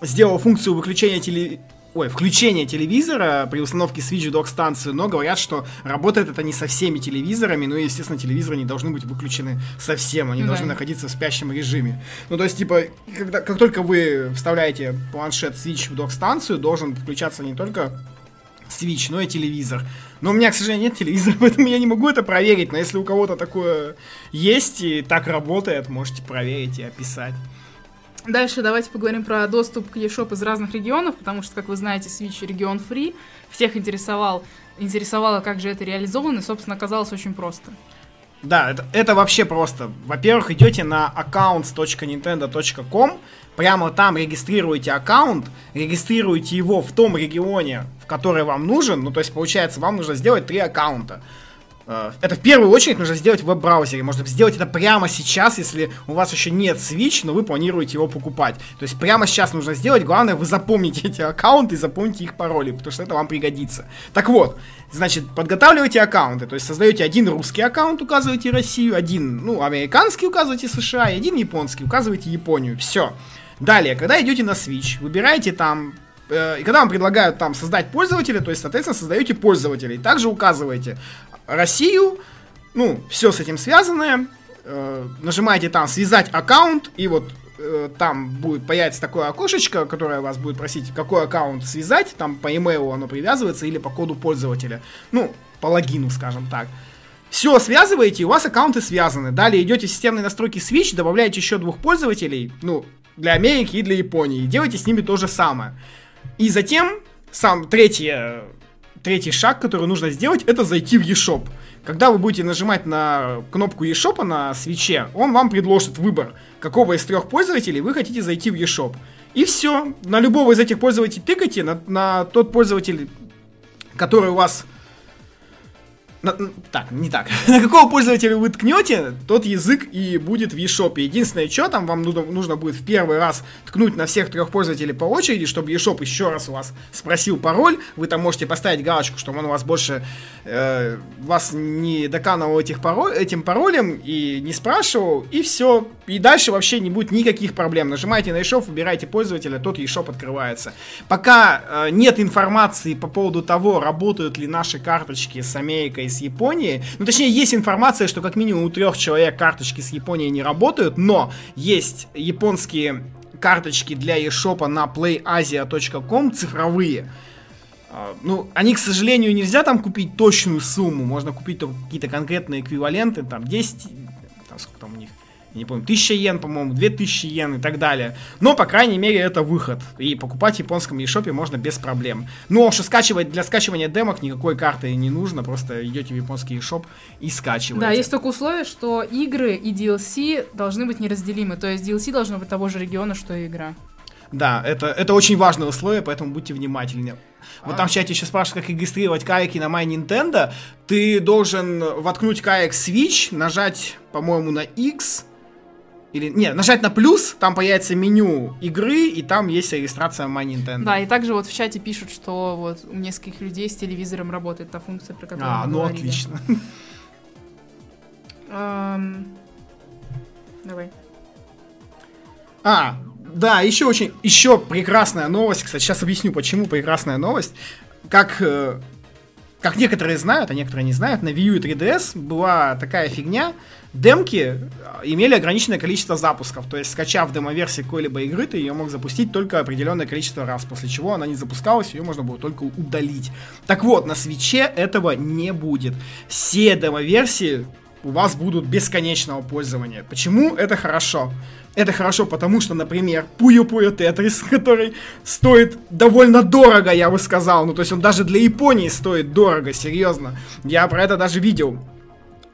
сделал функцию выключения теле ой, включение телевизора при установке Switch в док-станцию, но говорят, что работает это не со всеми телевизорами, ну и, естественно, телевизоры не должны быть выключены совсем, они ну, должны да. находиться в спящем режиме. Ну, то есть, типа, когда, как только вы вставляете планшет Switch в док-станцию, должен включаться не только Switch, но и телевизор. Но у меня, к сожалению, нет телевизора, поэтому я не могу это проверить, но если у кого-то такое есть и так работает, можете проверить и описать. Дальше давайте поговорим про доступ к eShop из разных регионов, потому что, как вы знаете, Switch регион free. Всех интересовал, интересовало, как же это реализовано, и, собственно, оказалось очень просто. Да, это, это вообще просто. Во-первых, идете на accounts.nintendo.com, прямо там регистрируете аккаунт, регистрируете его в том регионе, в который вам нужен. Ну, то есть, получается, вам нужно сделать три аккаунта. Э, это в первую очередь нужно сделать в веб-браузере. Можно сделать это прямо сейчас, если у вас еще нет Switch, но вы планируете его покупать. То есть прямо сейчас нужно сделать. Главное, вы запомните эти аккаунты и запомните их пароли, потому что это вам пригодится. Так вот, значит, подготавливайте аккаунты. То есть создаете один русский аккаунт, указываете Россию, один, ну, американский указываете США, и один японский, указываете Японию. Все. Далее, когда идете на Switch, выбираете там э, и когда вам предлагают там создать пользователя, то есть, соответственно, создаете пользователей. Также указываете Россию, ну, все с этим связанное. Э, нажимаете там «Связать аккаунт», и вот э, там будет появиться такое окошечко, которое вас будет просить, какой аккаунт связать, там по имейлу оно привязывается или по коду пользователя. Ну, по логину, скажем так. Все связываете, у вас аккаунты связаны. Далее идете в системные настройки Switch, добавляете еще двух пользователей, ну, для Америки и для Японии, и делаете с ними то же самое. И затем, сам третье третий шаг, который нужно сделать, это зайти в eShop. Когда вы будете нажимать на кнопку eShop на свече, он вам предложит выбор, какого из трех пользователей вы хотите зайти в eShop. И все. На любого из этих пользователей тыкайте, на, на тот пользователь, который у вас на, так, не так. На какого пользователя вы ткнете, тот язык и будет в eShop. Единственное, что там вам нужно, будет в первый раз ткнуть на всех трех пользователей по очереди, чтобы eShop еще раз у вас спросил пароль. Вы там можете поставить галочку, чтобы он у вас больше э, вас не доканывал этих пароль, этим паролем и не спрашивал. И все. И дальше вообще не будет никаких проблем. Нажимаете на eShop, выбираете пользователя, тот eShop открывается. Пока э, нет информации по поводу того, работают ли наши карточки с Америкой с Японией. Ну, точнее, есть информация, что как минимум у трех человек карточки с Японией не работают, но есть японские карточки для eShop на playasia.com цифровые. А, ну, они, к сожалению, нельзя там купить точную сумму, можно купить какие-то конкретные эквиваленты, там 10, там сколько там у них, я не помню, 1000 йен, по-моему, 2000 йен и так далее. Но, по крайней мере, это выход. И покупать в японском eShop можно без проблем. Но что скачивать, для скачивания демок никакой карты не нужно, просто идете в японский eShop и скачиваете. Да, есть только условие, что игры и DLC должны быть неразделимы. То есть DLC должно быть того же региона, что и игра. Да, это, это очень важное условие, поэтому будьте внимательны. Вот а. там в чате еще спрашивают, как регистрировать кайки на My Nintendo. Ты должен воткнуть каек Switch, нажать, по-моему, на X, или, нет, нажать на плюс, там появится меню игры, и там есть регистрация My Nintendo. Да, и также вот в чате пишут, что вот у нескольких людей с телевизором работает та функция, про которую А, ну говорили. отлично. Давай. А, да, еще очень, еще прекрасная новость, кстати, сейчас объясню, почему прекрасная новость. Как э, как некоторые знают, а некоторые не знают, на Wii U и 3DS была такая фигня. Демки имели ограниченное количество запусков. То есть, скачав демо-версию какой-либо игры, ты ее мог запустить только определенное количество раз, после чего она не запускалась, ее можно было только удалить. Так вот, на свече этого не будет. Все демо-версии у вас будут бесконечного пользования. Почему это хорошо? Это хорошо, потому что, например, Пуyo Пуyo Тетрис, который стоит довольно дорого, я бы сказал. Ну, то есть он даже для Японии стоит дорого, серьезно. Я про это даже видел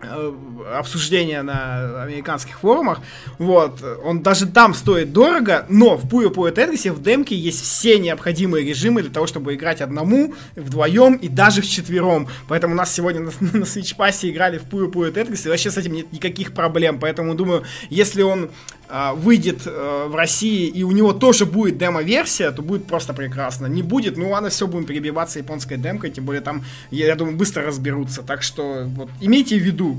Э, обсуждения на американских форумах. Вот. Он даже там стоит дорого, но в Puyo Puyo Tetris в демке есть все необходимые режимы для того, чтобы играть одному, вдвоем и даже вчетвером. Поэтому у нас сегодня на, на Switch Pass играли в Puyo Puyo Tetris, и вообще с этим нет никаких проблем. Поэтому думаю, если он выйдет э, в России и у него тоже будет демо-версия, то будет просто прекрасно. Не будет, ну ладно, все будем перебиваться японской демкой, тем более там, я, я думаю, быстро разберутся. Так что вот имейте в виду,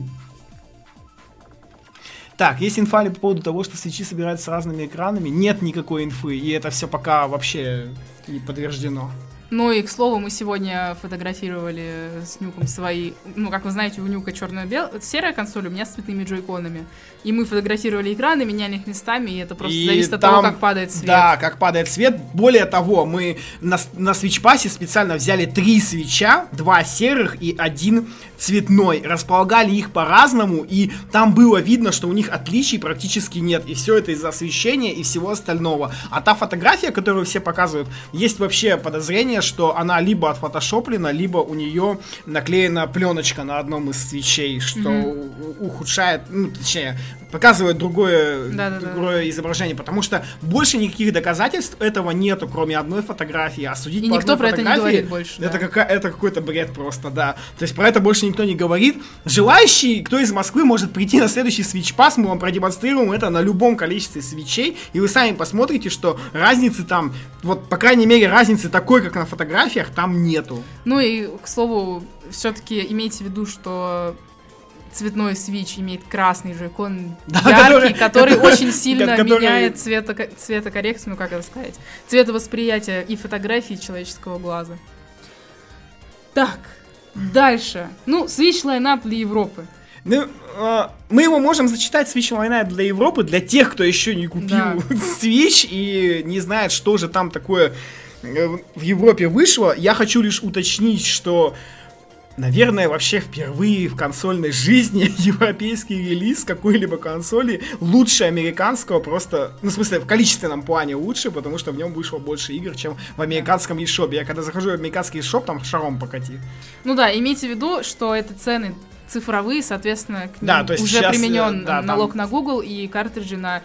Так, есть инфа по поводу того, что свечи собираются с разными экранами? Нет никакой инфы, и это все пока вообще не подтверждено. Ну и, к слову, мы сегодня фотографировали с Нюком свои... Ну, как вы знаете, у Нюка черно-белая... Серая консоль, у меня с цветными джойконами. И мы фотографировали экраны, меняли их местами, и это просто и зависит от того, как падает свет. Да, как падает свет. Более того, мы на, на свечпасе специально взяли три свеча, два серых и один цветной. Располагали их по-разному, и там было видно, что у них отличий практически нет. И все это из-за освещения и всего остального. А та фотография, которую все показывают, есть вообще подозрение, что она либо отфотошоплена, либо у нее наклеена пленочка на одном из свечей, что mm-hmm. ухудшает, ну, точнее, показывает другое, да, да, другое изображение, потому что больше никаких доказательств этого нету, кроме одной фотографии, а судить И по никто про это не говорит больше. Это, да. какая, это какой-то бред просто, да. То есть про это больше никто не говорит. Желающий, кто из Москвы, может прийти на следующий Switch Pass, мы вам продемонстрируем это на любом количестве свечей, и вы сами посмотрите, что разницы там, вот, по крайней мере, разницы такой, как на фотографиях, там нету. Ну и, к слову, все-таки имейте в виду, что цветной свич имеет красный джойкон, да, яркий, который, который очень сильно который... меняет цвето, цветокоррекцию, ну как это сказать, цветовосприятие и фотографии человеческого глаза. Так, дальше. Ну, свич лайнап для Европы. Ну, э, мы его можем зачитать Switch Line для Европы, для тех, кто еще не купил да. Switch и не знает, что же там такое э, в Европе вышло. Я хочу лишь уточнить, что наверное, вообще впервые в консольной жизни европейский релиз какой-либо консоли лучше американского, просто, ну, в смысле, в количественном плане лучше, потому что в нем вышло больше игр, чем в американском eShop. Я когда захожу в американский eShop, там шаром покати. Ну да, имейте в виду, что это цены цифровые, соответственно, к ним да, то есть уже сейчас, применен э, да, налог там... на Google и картриджи на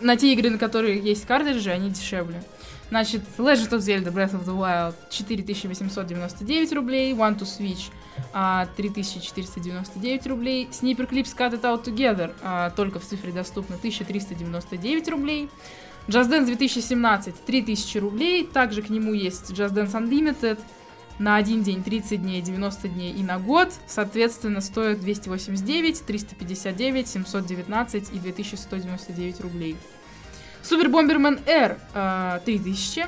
на те игры, на которые есть картриджи, они дешевле. Значит, Legend of Zelda Breath of the Wild 4899 рублей, One to Switch 3499 рублей, Sniper Clips Cut It Out Together а, только в цифре доступно 1399 рублей, Just Dance 2017 3000 рублей, также к нему есть Just Dance Unlimited на один день 30 дней, 90 дней и на год, соответственно, стоит 289, 359, 719 и 2199 рублей. Супер Бомбермен R 3000.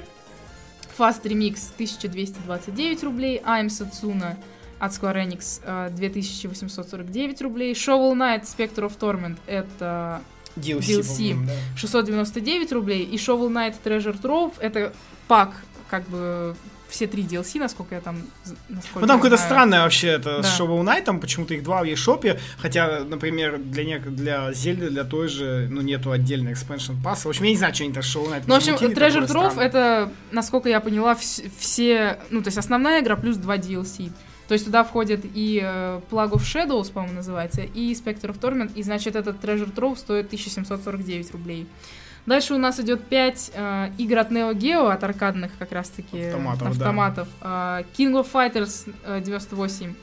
Fast Remix 1229 рублей. I'm Satsuna от Square Enix 2849 э, рублей. Shovel Knight Spectre of Torment это DLC, DLC да. 699 рублей. И Shovel Knight Treasure Trove это пак как бы все три DLC, насколько я там... Насколько ну, там какое-то странное вообще это да. с Shovel Knight, почему-то их два в eShop, хотя, например, для, не... для Зельды, для той же, ну, нету отдельного expansion пасса. В общем, я не знаю, что они там Shovel Knight Ну, в общем, Treasure Trove это, насколько я поняла, вс- все... Ну, то есть основная игра плюс два DLC. То есть туда входит и э, Plug of Shadows, по-моему, называется, и Spectre of Torment, и, значит, этот Treasure Trove стоит 1749 рублей. Дальше у нас идет 5 э, игр от Neo Geo, от аркадных как раз-таки автоматов. автоматов. Да. Э, King of Fighters э, 98.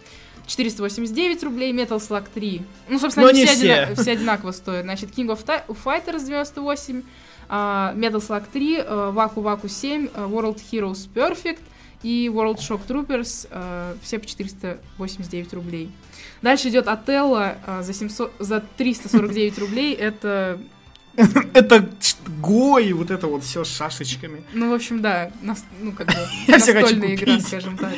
489 рублей, Metal Slug 3. Ну, собственно, они, все, все. Одина- все одинаково стоят. Значит, King of Fighters 98, uh, Metal Slug 3, uh, Waku Waku 7, uh, World Heroes Perfect и World Shock Troopers, uh, все по 489 рублей. Дальше идет Отелло uh, за, 700, за 349 рублей. Это это Гой, вот это вот все с шашечками. Ну, в общем, да, нас, ну, как бы настольная игра, скажем так.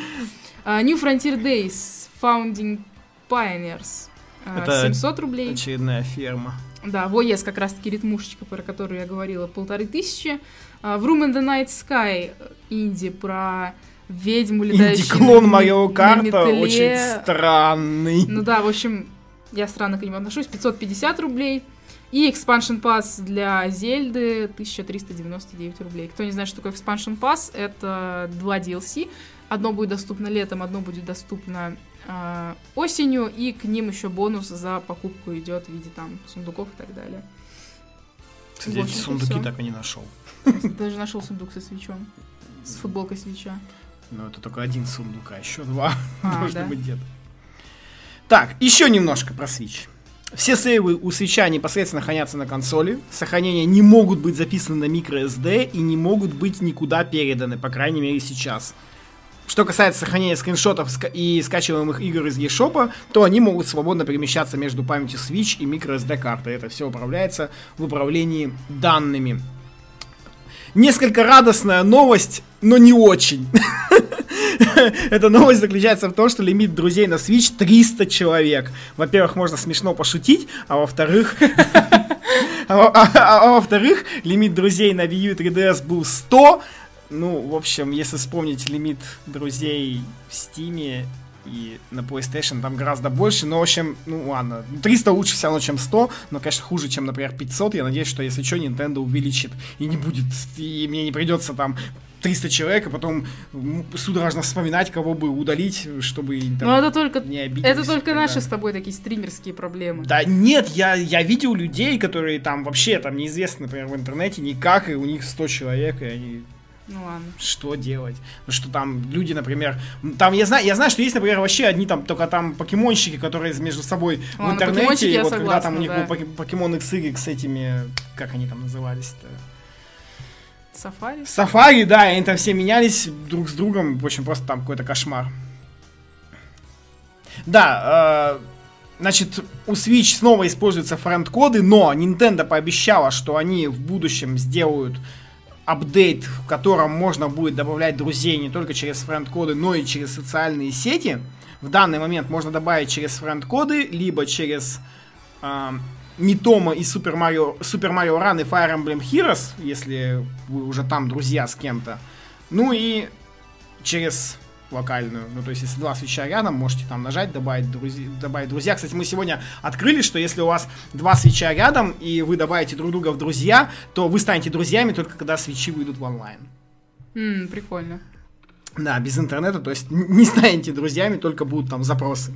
Uh, New Frontier Days, Founding Pioneers, uh, это 700 рублей. очередная ферма. Да, ВОЕС как раз-таки ритмушечка, про которую я говорила, полторы тысячи. Uh, в Room in the Night Sky, инди про ведьму, летающую Инди-клон Марио Карта очень странный. Ну да, в общем, я странно к нему отношусь. 550 рублей. И expansion pass для Зельды 1399 рублей. Кто не знает, что такое expansion pass, это два DLC. Одно будет доступно летом, одно будет доступно э, осенью, и к ним еще бонус за покупку идет в виде там сундуков и так далее. Кстати, эти сундуки так и не нашел. Даже нашел сундук со свечом. С футболкой свеча. Ну, это только один сундук, а еще два а, должно да? быть где-то. Так, еще немножко про Switch. Все сейвы у свеча непосредственно хранятся на консоли. Сохранения не могут быть записаны на microSD и не могут быть никуда переданы, по крайней мере сейчас. Что касается сохранения скриншотов и скачиваемых игр из eShop, то они могут свободно перемещаться между памятью Switch и microSD картой. Это все управляется в управлении данными. Несколько радостная новость, но не очень. Эта новость заключается в том, что лимит друзей на Switch 300 человек. Во-первых, можно смешно пошутить, а во-вторых... А, а, а, а во-вторых, лимит друзей на Wii U 3DS был 100. Ну, в общем, если вспомнить лимит друзей в Steam и на PlayStation там гораздо больше, но, в общем, ну ладно, 300 лучше все равно, чем 100, но, конечно, хуже, чем, например, 500. Я надеюсь, что если что, Nintendo увеличит и не будет, и мне не придется там 300 человек, а потом судорожно вспоминать, кого бы удалить, чтобы там, Но это только, не Это только когда... наши с тобой такие стримерские проблемы. Да нет, я, я видел людей, которые там вообще там неизвестны, например, в интернете никак, и у них 100 человек, и они ну ладно. Что делать? Ну что там люди, например, там я знаю, я знаю, что есть, например, вообще одни там только там покемонщики, которые между собой ладно, в интернете, и вот согласна, когда там у них да. был покемон XX с этими, как они там назывались-то? Сафари? Сафари, да, и они там все менялись друг с другом. В общем, просто там какой-то кошмар. Да, э, значит, у Switch снова используются френд-коды, но Nintendo пообещала, что они в будущем сделают апдейт, в котором можно будет добавлять друзей не только через френд-коды, но и через социальные сети. В данный момент можно добавить через френд-коды, либо через э, Митома и Супер Марио, Супер Марио Ран и Fire Emblem Heroes, если вы уже там друзья с кем-то. Ну и через локальную. Ну, то есть, если два свеча рядом, можете там нажать, добавить, друзья, добавить друзья. Кстати, мы сегодня открыли, что если у вас два свеча рядом, и вы добавите друг друга в друзья, то вы станете друзьями только когда свечи выйдут в онлайн. Mm, прикольно. Да, без интернета, то есть не станете друзьями, только будут там запросы.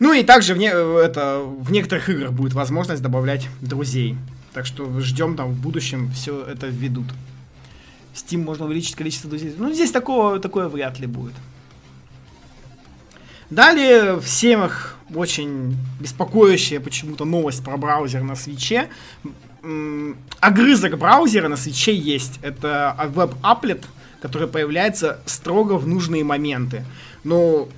Ну и также в, не, это, в некоторых играх будет возможность добавлять друзей. Так что ждем там в будущем все это введут. В Steam можно увеличить количество друзей. Ну, здесь такого, такое вряд ли будет. Далее всех очень беспокоящая почему-то новость про браузер на свече. Огрызок браузера на свече есть. Это веб-аплет, который появляется строго в нужные моменты. Но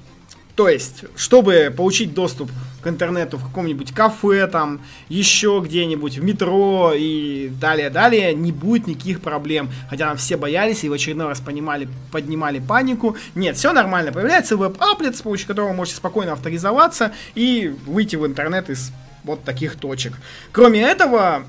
то есть, чтобы получить доступ к интернету в каком-нибудь кафе, там, еще где-нибудь, в метро и далее-далее, не будет никаких проблем. Хотя там все боялись и в очередной раз понимали, поднимали панику. Нет, все нормально. Появляется веб-аплет, с помощью которого вы можете спокойно авторизоваться и выйти в интернет из вот таких точек. Кроме этого,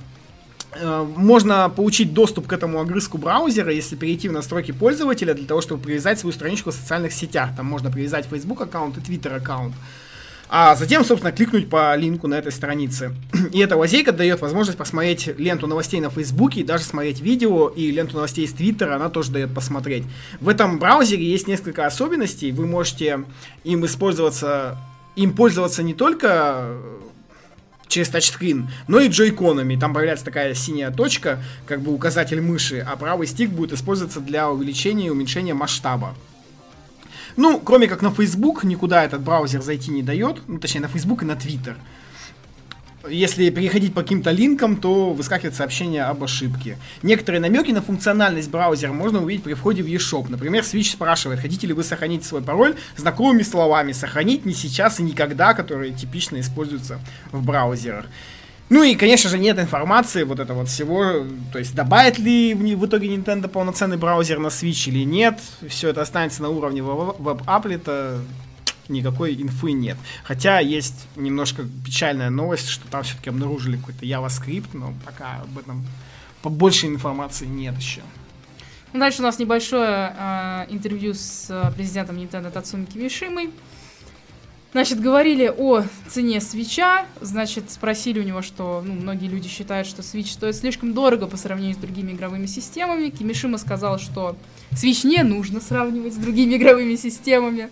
Э, можно получить доступ к этому огрызку браузера, если перейти в настройки пользователя для того, чтобы привязать свою страничку в социальных сетях. Там можно привязать Facebook аккаунт и Twitter аккаунт. А затем, собственно, кликнуть по линку на этой странице. И эта лазейка дает возможность посмотреть ленту новостей на Фейсбуке, и даже смотреть видео, и ленту новостей с Твиттера она тоже дает посмотреть. В этом браузере есть несколько особенностей. Вы можете им использоваться, им пользоваться не только через тачскрин, но и джойконами. Там появляется такая синяя точка, как бы указатель мыши, а правый стик будет использоваться для увеличения и уменьшения масштаба. Ну, кроме как на Facebook, никуда этот браузер зайти не дает, ну, точнее, на Facebook и на Twitter если переходить по каким-то линкам, то выскакивает сообщение об ошибке. Некоторые намеки на функциональность браузера можно увидеть при входе в eShop. Например, Switch спрашивает, хотите ли вы сохранить свой пароль знакомыми словами «сохранить не сейчас и никогда», которые типично используются в браузерах. Ну и, конечно же, нет информации вот этого вот всего, то есть добавит ли в итоге Nintendo полноценный браузер на Switch или нет, все это останется на уровне веб-аплета, никакой инфы нет. Хотя есть немножко печальная новость, что там все-таки обнаружили какой-то JavaScript, но пока об этом побольше информации нет еще. Ну, дальше у нас небольшое э, интервью с э, президентом Nintendo Тацуми Кимишимой. Значит, говорили о цене свеча, значит, спросили у него, что ну, многие люди считают, что Switch стоит слишком дорого по сравнению с другими игровыми системами. Кимишима сказал, что Switch не нужно сравнивать с другими игровыми системами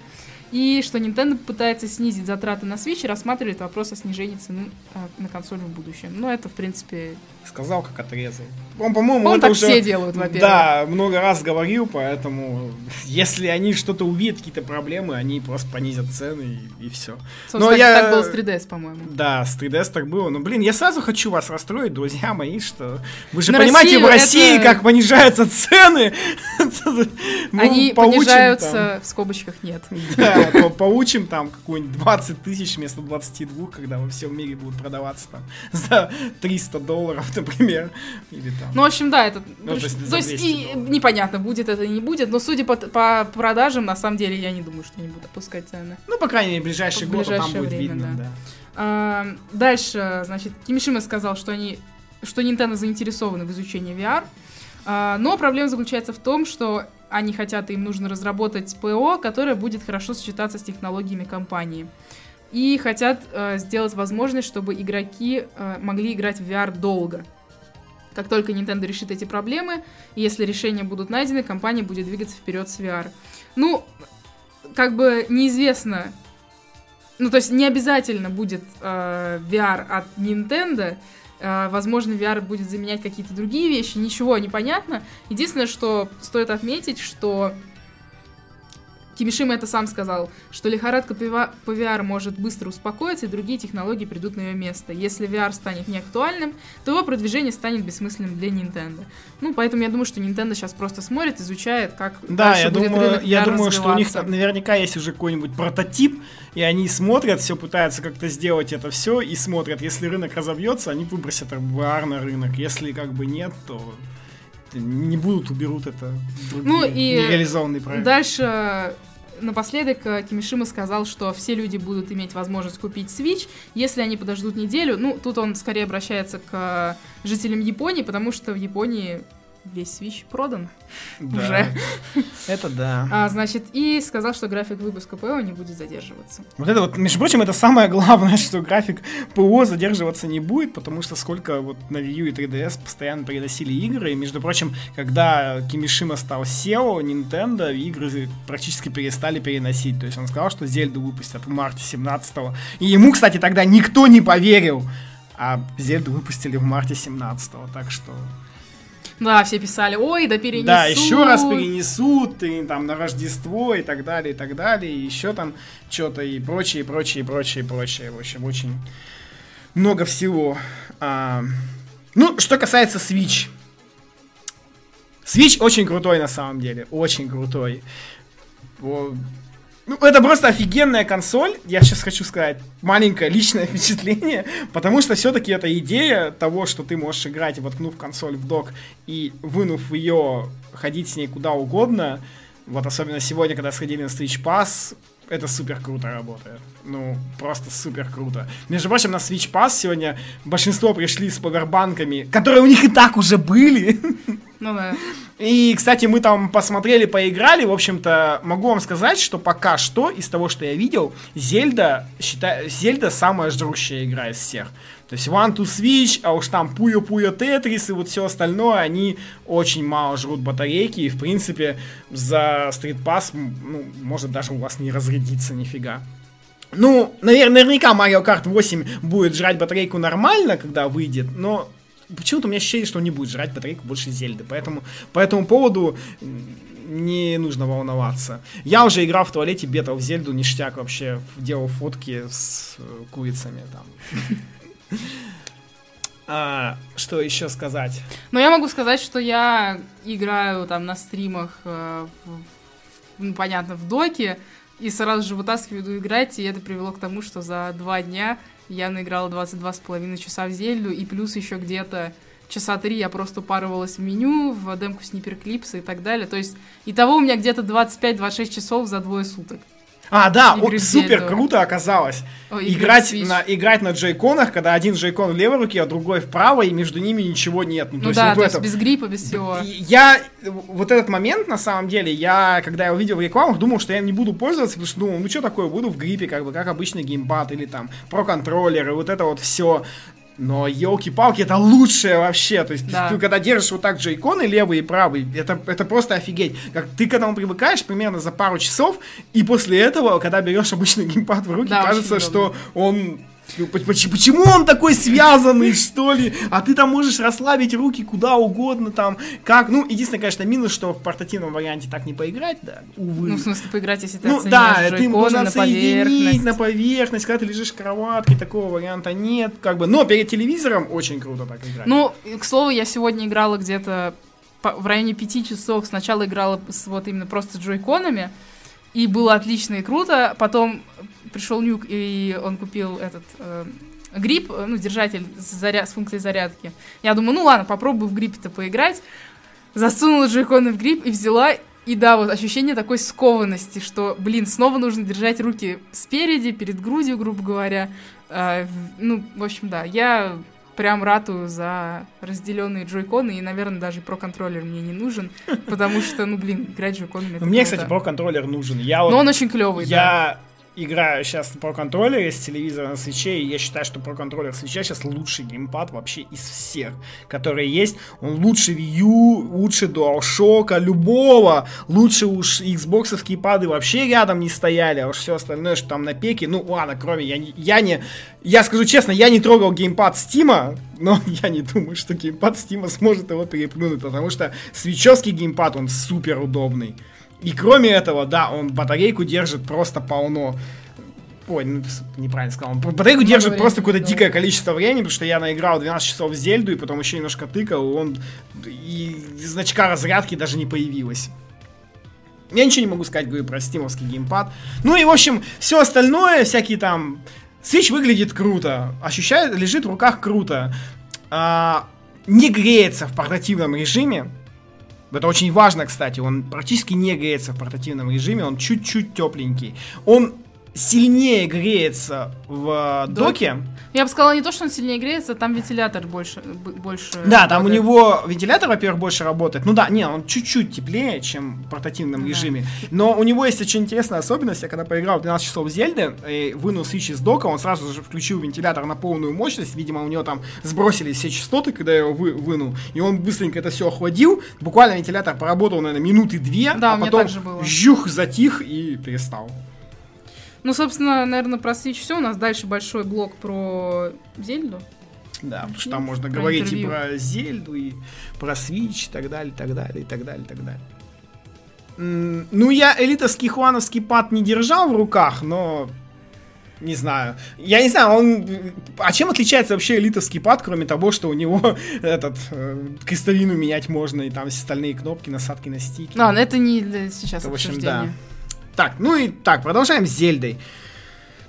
и что Nintendo пытается снизить затраты на Switch и рассматривает вопрос о снижении цены э, на консоль в будущем. Но это, в принципе... Сказал, как отрезал. Он, по-моему, Он так уже, все делают, во-первых. Да, много раз говорил, поэтому если они что-то увидят, какие-то проблемы, они просто понизят цены и, и все. Но так, я... так было с 3DS, по-моему. Да, с 3DS так было. Но, блин, я сразу хочу вас расстроить, друзья мои, что... Вы же на понимаете, Россию в России это... как понижаются цены Они понижаются, в скобочках нет. Да, получим там какую-нибудь 20 тысяч вместо 22, когда во всем мире будут продаваться там за 300 долларов, например. Или там. Ну, в общем, да, это... Ну, то есть, то есть и непонятно, будет это или не будет, но судя по, по продажам, на самом деле, я не думаю, что они будут опускать цены. Ну, по крайней мере, ближайший год там будет время, видно, да. да. А, дальше, значит, Кимишима сказал, что они что Nintendo заинтересованы в изучении VR, а, но проблема заключается в том, что они хотят, им нужно разработать ПО, которое будет хорошо сочетаться с технологиями компании. И хотят э, сделать возможность, чтобы игроки э, могли играть в VR долго. Как только Nintendo решит эти проблемы, если решения будут найдены, компания будет двигаться вперед с VR. Ну, как бы неизвестно, ну, то есть не обязательно будет э, VR от Nintendo, возможно, VR будет заменять какие-то другие вещи, ничего не понятно. Единственное, что стоит отметить, что Кимишима это сам сказал, что лихорадка по VR может быстро успокоиться, и другие технологии придут на ее место. Если VR станет неактуальным, то его продвижение станет бессмысленным для Nintendo. Ну, поэтому я думаю, что Nintendo сейчас просто смотрит, изучает, как Да, я будет думаю, я думаю, что у них наверняка есть уже какой-нибудь прототип, и они смотрят, все пытаются как-то сделать это все, и смотрят, если рынок разобьется, они выбросят VR на рынок. Если как бы нет, то не будут, уберут это ну, и нереализованные проекты. Дальше напоследок э, Кимишима сказал, что все люди будут иметь возможность купить Switch, если они подождут неделю. Ну, тут он скорее обращается к жителям Японии, потому что в Японии весь Switch продан да. уже. Это да. А, значит, и сказал, что график выпуска ПО не будет задерживаться. Вот это вот, между прочим, это самое главное, что график ПО задерживаться не будет, потому что сколько вот на Wii U и 3DS постоянно переносили игры, и, между прочим, когда Кимишима стал SEO, Nintendo игры практически перестали переносить. То есть он сказал, что Зельду выпустят в марте 17 -го. И ему, кстати, тогда никто не поверил. А Зельду выпустили в марте 17 -го, так что да, все писали, ой, да перенесут. Да, еще раз перенесут, и там на Рождество и так далее, и так далее, и еще там что-то и прочее, и прочее, и прочее, и прочее. В общем, очень много всего. А, ну, что касается Switch. Switch очень крутой на самом деле, очень крутой. Ну, это просто офигенная консоль. Я сейчас хочу сказать маленькое личное впечатление, потому что все-таки эта идея того, что ты можешь играть, воткнув консоль в док и вынув ее, ходить с ней куда угодно. Вот особенно сегодня, когда сходили на Switch Pass, это супер круто работает. Ну, просто супер круто. Между прочим, на Switch Pass сегодня большинство пришли с павербанками, которые у них и так уже были. Ну да. И, кстати, мы там посмотрели, поиграли. В общем-то, могу вам сказать, что пока что, из того, что я видел, Зельда, считаю, Зельда самая жрущая игра из всех. То есть One to Switch, а уж там Пуyo Тетрис и вот все остальное, они очень мало жрут батарейки, и в принципе за Street Pass, ну, может даже у вас не разрядиться нифига. Ну, наверное, наверняка Mario Kart 8 будет жрать батарейку нормально, когда выйдет, но почему-то у меня ощущение, что он не будет жрать батарейку больше Зельды. Поэтому по этому поводу не нужно волноваться. Я уже играл в туалете бета в Зельду, ништяк вообще, делал фотки с э, курицами там. А, что еще сказать? Ну, я могу сказать, что я играю там на стримах, э, в, ну, понятно, в доке, и сразу же вытаскиваю, играть, и это привело к тому, что за два дня я наиграла 22,5 часа в Зельду, и плюс еще где-то часа три я просто упарывалась в меню, в демку Снипер Клипса и так далее. То есть, итого у меня где-то 25-26 часов за двое суток. А, да, о, супер круто оказалось. О, играть, на, играть на джейконах, когда один джейкон в левой руке, а другой в правой, и между ними ничего нет. Ну, ну то да, есть, вот то есть без гриппа, без всего. Я, вот этот момент, на самом деле, я, когда я увидел в рекламах, думал, что я не буду пользоваться, потому что думал, ну что такое, буду в гриппе, как бы, как обычный геймпад, или там, про контроллеры, вот это вот все. Но елки-палки, это лучшее вообще. То есть, да. ты, когда держишь вот так джейконы левый и правый, это, это просто офигеть. Как ты к этому привыкаешь примерно за пару часов, и после этого, когда берешь обычный геймпад в руки, да, кажется, что он почему он такой связанный, что ли? А ты там можешь расслабить руки куда угодно там. Как? Ну, единственное, конечно, минус, что в портативном варианте так не поиграть, да, увы. Ну, в смысле, поиграть, если ты Ну, да, ты можешь на поверхность. на поверхность, когда ты лежишь в кроватке, такого варианта нет, как бы. Но перед телевизором очень круто так играть. Ну, к слову, я сегодня играла где-то в районе пяти часов сначала играла с вот именно просто джойконами, и было отлично и круто. Потом пришел Нюк, и он купил этот э, грипп, э, ну, держатель с, заря... с функцией зарядки. Я думаю, ну ладно, попробую в гриппе-то поиграть. Засунула джойконы в грипп и взяла, и да, вот ощущение такой скованности, что, блин, снова нужно держать руки спереди, перед грудью, грубо говоря. Э, ну, в общем, да, я прям ратую за разделенные джойконы, и, наверное, даже про-контроллер мне не нужен, потому что, ну, блин, играть джойконами... Мне, кстати, про-контроллер нужен. Я Но он очень клевый, Я играю сейчас про контроллере с телевизора на свече, и я считаю, что про контроллер свеча сейчас лучший геймпад вообще из всех, которые есть. Он лучше Wii U, лучше DualShock, любого, лучше уж Xbox пады вообще рядом не стояли, а уж все остальное, что там на пеке, ну ладно, кроме, я не, я не, я скажу честно, я не трогал геймпад Стима, но я не думаю, что геймпад Стима сможет его переплюнуть, потому что свечевский геймпад, он супер удобный. И кроме этого, да, он батарейку держит просто полно. Ой, ну, неправильно сказал. Он батарейку Много держит просто какое-то дикое количество времени, потому что я наиграл 12 часов в Зельду, и потом еще немножко тыкал, и он... И значка разрядки даже не появилось. Я ничего не могу сказать, говорю, про стимовский геймпад. Ну и, в общем, все остальное, всякие там... Switch выглядит круто, ощущает, лежит в руках круто. А, не греется в портативном режиме, это очень важно, кстати. Он практически не греется в портативном режиме, он чуть-чуть тепленький. Он сильнее греется в доке. Я бы сказала не то, что он сильнее греется, там вентилятор больше. больше да, там у него вентилятор, во-первых, больше работает. Ну да, не, он чуть-чуть теплее, чем в портативном да. режиме. Но у него есть очень интересная особенность. Я когда поиграл 12 часов в Зельды, и вынул свич из дока, он сразу же включил вентилятор на полную мощность. Видимо, у него там сбросились все частоты, когда я его вы, вынул. И он быстренько это все охладил. Буквально вентилятор поработал, наверное, минуты две, да, а потом жух затих и перестал. Ну, собственно, наверное, про Switch все. У нас дальше большой блок про Зельду. Да, потому что там можно говорить интервью. и про Зельду, и про Switch, и так далее, и так далее, и так далее, и так далее. Ну, я элитовский хуановский пад не держал в руках, но не знаю. Я не знаю, он... А чем отличается вообще элитовский пад, кроме того, что у него этот э, кристаллину менять можно, и там остальные кнопки, насадки на стики. А, но это не сейчас это, в общем, да. Так, ну и так, продолжаем с Зельдой.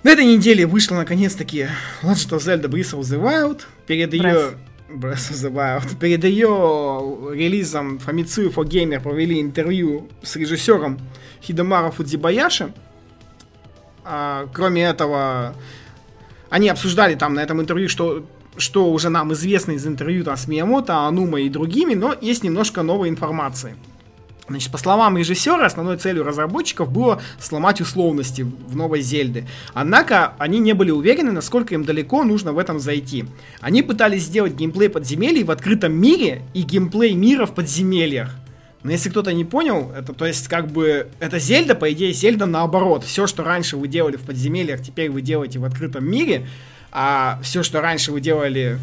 На этой неделе вышла наконец-таки Legend of Zelda Breath of the Wild. Перед ее... Breath of the Wild. Перед ее релизом Famitsu for Gamer провели интервью с режиссером Хидомара Фудзибаяши. А, кроме этого, они обсуждали там на этом интервью, что что уже нам известно из интервью там, с Миямото, Анума и другими, но есть немножко новой информации. Значит, по словам режиссера, основной целью разработчиков было сломать условности в новой Зельде. Однако они не были уверены, насколько им далеко нужно в этом зайти. Они пытались сделать геймплей подземелий в открытом мире и геймплей мира в подземельях. Но если кто-то не понял, это то есть как бы это Зельда, по идее Зельда наоборот. Все, что раньше вы делали в подземельях, теперь вы делаете в открытом мире, а все, что раньше вы делали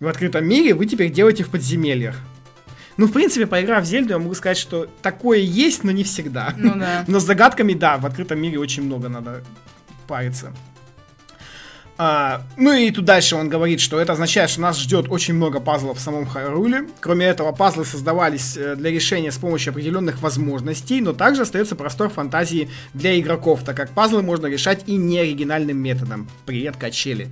в открытом мире, вы теперь делаете в подземельях. Ну, в принципе, поиграв в Зельду, я могу сказать, что такое есть, но не всегда. Ну да. Но с загадками, да, в открытом мире очень много надо париться. А, ну и тут дальше он говорит, что это означает, что нас ждет очень много пазлов в самом Хайруле. Кроме этого, пазлы создавались э, для решения с помощью определенных возможностей, но также остается простор фантазии для игроков, так как пазлы можно решать и неоригинальным методом. Привет, качели.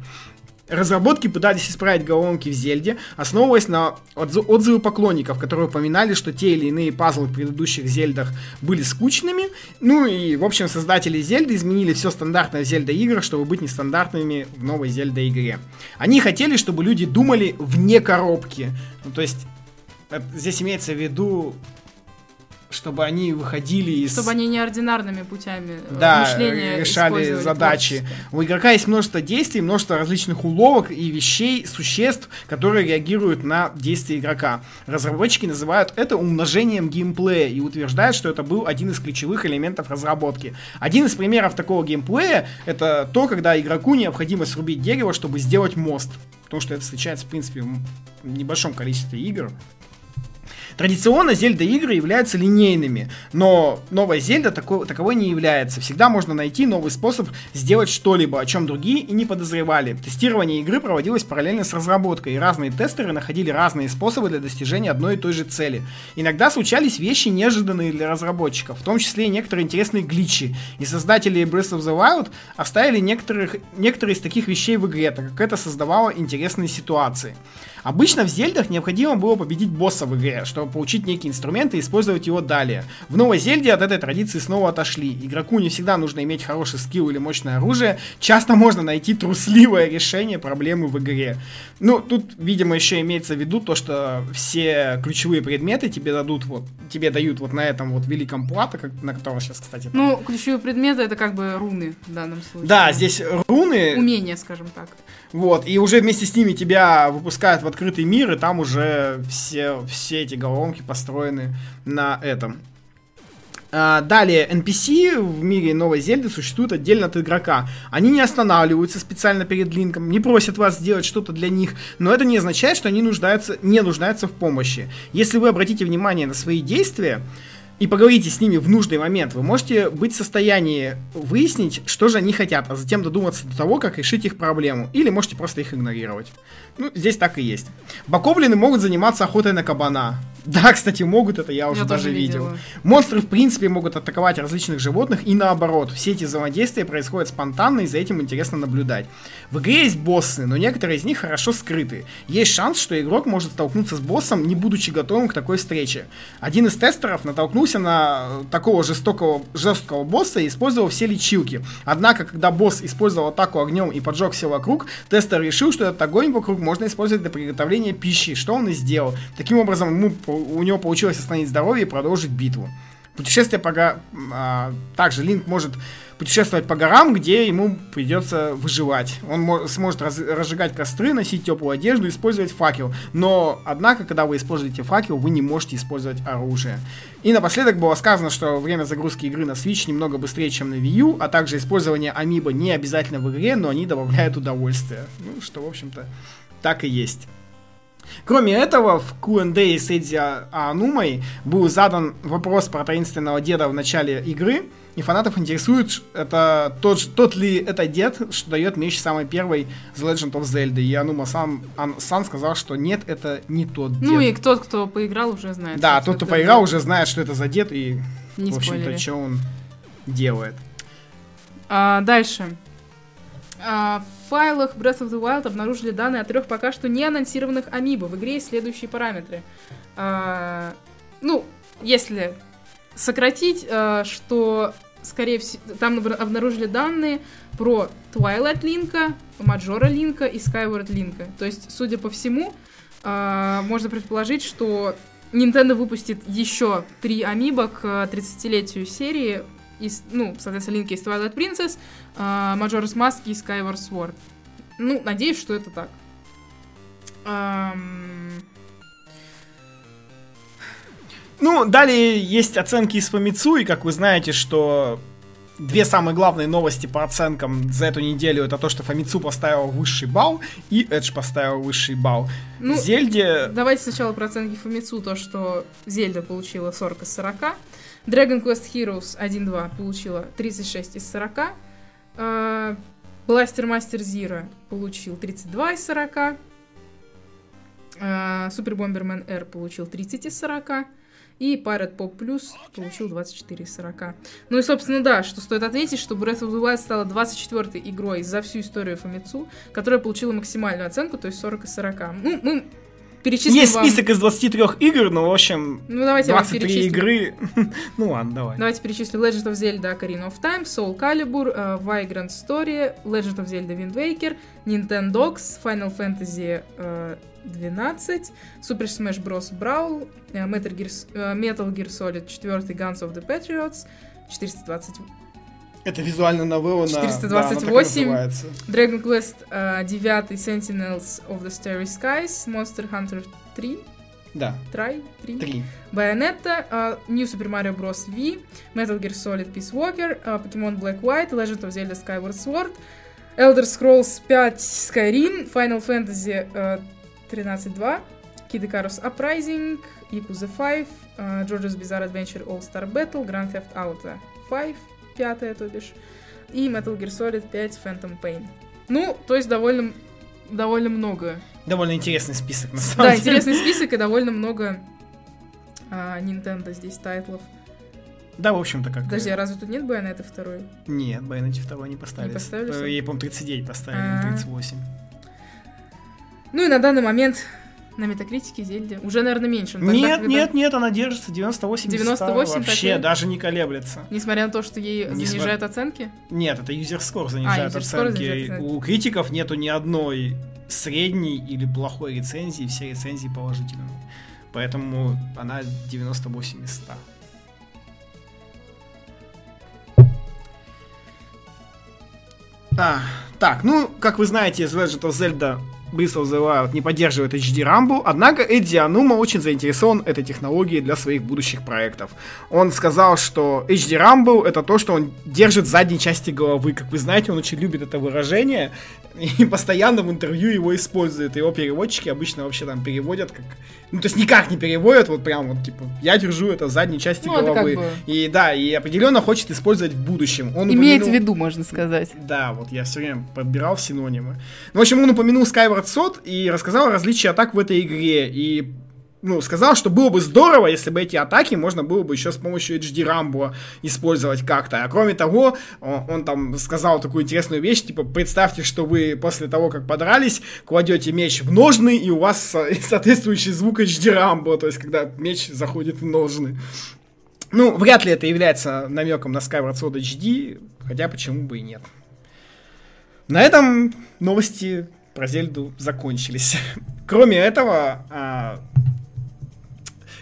Разработки пытались исправить головоломки в Зельде, основываясь на отзывы поклонников, которые упоминали, что те или иные пазлы в предыдущих Зельдах были скучными. Ну и, в общем, создатели Зельды изменили все стандартное в Зельда играх, чтобы быть нестандартными в новой Зельда игре. Они хотели, чтобы люди думали вне коробки. Ну, то есть, здесь имеется в виду чтобы они выходили из... Чтобы они неординарными путями э, да, мышления решали задачи. У игрока есть множество действий, множество различных уловок и вещей, существ, которые реагируют на действия игрока. Разработчики называют это умножением геймплея и утверждают, что это был один из ключевых элементов разработки. Один из примеров такого геймплея это то, когда игроку необходимо срубить дерево, чтобы сделать мост. Потому что это встречается, в принципе, в небольшом количестве игр. Традиционно Зельда игры являются линейными, но новая Зельда такой, таковой не является. Всегда можно найти новый способ сделать что-либо, о чем другие и не подозревали. Тестирование игры проводилось параллельно с разработкой, и разные тестеры находили разные способы для достижения одной и той же цели. Иногда случались вещи неожиданные для разработчиков, в том числе и некоторые интересные гличи, и создатели Breath of the Wild оставили некоторых, некоторые из таких вещей в игре, так как это создавало интересные ситуации. Обычно в Зельдах необходимо было победить босса в игре, чтобы получить некий инструмент и использовать его далее. В новой Зельде от этой традиции снова отошли. Игроку не всегда нужно иметь хороший скилл или мощное оружие, часто можно найти трусливое решение проблемы в игре. Ну, тут, видимо, еще имеется в виду то, что все ключевые предметы тебе дадут вот, тебе дают вот на этом вот великом плато, как, на котором сейчас, кстати... Ну, ключевые предметы это как бы руны в данном случае. Да, здесь руны... Умения, скажем так. Вот, и уже вместе с ними тебя выпускают в открытый мир, и там уже все, все эти головоломки построены на этом. А, далее, NPC в мире Новой Зельды существуют отдельно от игрока. Они не останавливаются специально перед Линком, не просят вас сделать что-то для них, но это не означает, что они нуждаются, не нуждаются в помощи. Если вы обратите внимание на свои действия, и поговорите с ними в нужный момент, вы можете быть в состоянии выяснить, что же они хотят, а затем додуматься до того, как решить их проблему. Или можете просто их игнорировать. Ну, здесь так и есть. Бакоблины могут заниматься охотой на кабана. Да, кстати, могут, это я уже я даже видел. Монстры, в принципе, могут атаковать различных животных и наоборот. Все эти взаимодействия происходят спонтанно, и за этим интересно наблюдать. В игре есть боссы, но некоторые из них хорошо скрыты. Есть шанс, что игрок может столкнуться с боссом, не будучи готовым к такой встрече. Один из тестеров натолкнулся на такого жестокого, жесткого босса и использовал все лечилки. Однако, когда босс использовал атаку огнем и поджег все вокруг, тестер решил, что этот огонь вокруг можно использовать для приготовления пищи, что он и сделал. Таким образом, ему у него получилось остановить здоровье и продолжить битву. Путешествие по горам... А, также Линк может путешествовать по горам, где ему придется выживать. Он сможет раз, разжигать костры, носить теплую одежду, использовать факел. Но, однако, когда вы используете факел, вы не можете использовать оружие. И напоследок было сказано, что время загрузки игры на Switch немного быстрее, чем на Wii U, а также использование Амиба не обязательно в игре, но они добавляют удовольствие. Ну, что, в общем-то, так и есть. Кроме этого, в Q&A с Эдди Анумой был задан вопрос про таинственного деда в начале игры, и фанатов интересует, это тот, тот ли это дед, что дает меч самой первой The Legend of Zelda. И Анума сам, Ан, сам сказал, что нет, это не тот дед. Ну и тот, кто поиграл, уже знает. Да, тот, кто поиграл, дед. уже знает, что это за дед и, не в общем-то, что он делает. А, дальше. А, в файлах Breath of the Wild обнаружили данные о трех пока что не анонсированных амибо. В игре есть следующие параметры. А, ну, если сократить, а, что скорее всего, там обнаружили данные про Twilight Линка, Маджора Линка и Skyward Линка. То есть, судя по всему, можно предположить, что Nintendo выпустит еще три амибо к 30-летию серии из, ну, соответственно, Линк из Twilight Princess, uh, Majora's Mask и Skyward Sword. Ну, надеюсь, что это так. Um... Ну, далее есть оценки из Фомицу, и как вы знаете, что две самые главные новости по оценкам за эту неделю это то, что Фомицу поставил высший балл и Эдж поставил высший балл. Ну, Зельде... Давайте сначала про оценки Фомицу, то, что Зельда получила 40 из 40, Dragon Quest Heroes 1.2 получила 36 из 40. Uh, Blaster Master Zero получил 32 из 40. Uh, Super Bomberman R получил 30 из 40. И Pirate Pop Plus получил 24 из 40. Ну и, собственно, да, что стоит отметить, что Breath of the Wild стала 24-й игрой за всю историю Famitsu, которая получила максимальную оценку, то есть 40 из 40. Ну, мы перечислим Есть вам... список из 23 игр, но, в общем, ну, давайте 23 игры... ну ладно, давай. Давайте перечислим Legend of Zelda Ocarina of Time, Soul Calibur, uh, Vagrant Story, Legend of Zelda Wind Waker, Nintendogs, Final Fantasy uh, 12, Super Smash Bros. Brawl, uh, Metal, Gear, uh, Metal Gear Solid 4, Guns of the Patriots, 420 это визуально новелла 428, на... да, Dragon Quest uh, 9, Sentinels of the Starry Skies, Monster Hunter 3, да. Try 3. 3. Bayonetta, uh, New Super Mario Bros. V, Metal Gear Solid Peace Walker, uh, Pokemon Black White, Legend of Zelda Skyward Sword, Elder Scrolls 5 Skyrim, Final Fantasy uh, 13.2, Kid Icarus Uprising, Yakuza 5, uh, JoJo's Bizarre Adventure All-Star Battle, Grand Theft Auto 5, пятая, то бишь, и Metal Gear Solid 5 Phantom Pain. Ну, то есть довольно, довольно много. Довольно интересный список, на самом да, деле. интересный список и довольно много а, Nintendo здесь тайтлов. Да, в общем-то, как Подожди, а разве тут нет Байонета второй? Нет, Bayonetta 2 не поставили. Не поставили? Э, Ей, по-моему, 39 поставили, А. 38. Ну и на данный момент на Метакритике Зельде уже, наверное, меньше. тогда, Нет, когда- нет, нет, она держится 98 98 места, вообще такие? даже не колеблется. Несмотря на то, что ей Несмотря- занижают оценки? Нет, это user score занижает score оценки. занижает. У критиков нету ни одной средней или плохой рецензии, все рецензии положительные. Поэтому она 98 места. А, так, ну, как вы знаете, The Legend of Zelda The Wild не поддерживает HD Rumble, однако Эдди Анума очень заинтересован этой технологией для своих будущих проектов. Он сказал, что HD Rumble это то, что он держит в задней части головы. Как вы знаете, он очень любит это выражение и постоянно в интервью его использует. Его переводчики обычно вообще там переводят как... Ну, то есть никак не переводят, вот прям вот, типа, я держу это в задней части Ну, это как головы. бы- И да, и определенно хочет использовать в будущем. Он Имеет в упомянул- виду, можно сказать. да, вот я все время подбирал синонимы. Ну, в общем, он упомянул Skyward Sword и рассказал о различии атак в этой игре. И ну, сказал, что было бы здорово, если бы эти атаки можно было бы еще с помощью HD Rambo использовать как-то. А кроме того, он, он там сказал такую интересную вещь, типа, представьте, что вы после того, как подрались, кладете меч в ножны, и у вас со- соответствующий звук HD Rambo, то есть, когда меч заходит в ножны. Ну, вряд ли это является намеком на Skyward Sword HD, хотя почему бы и нет. На этом новости про Зельду закончились. Кроме этого, а,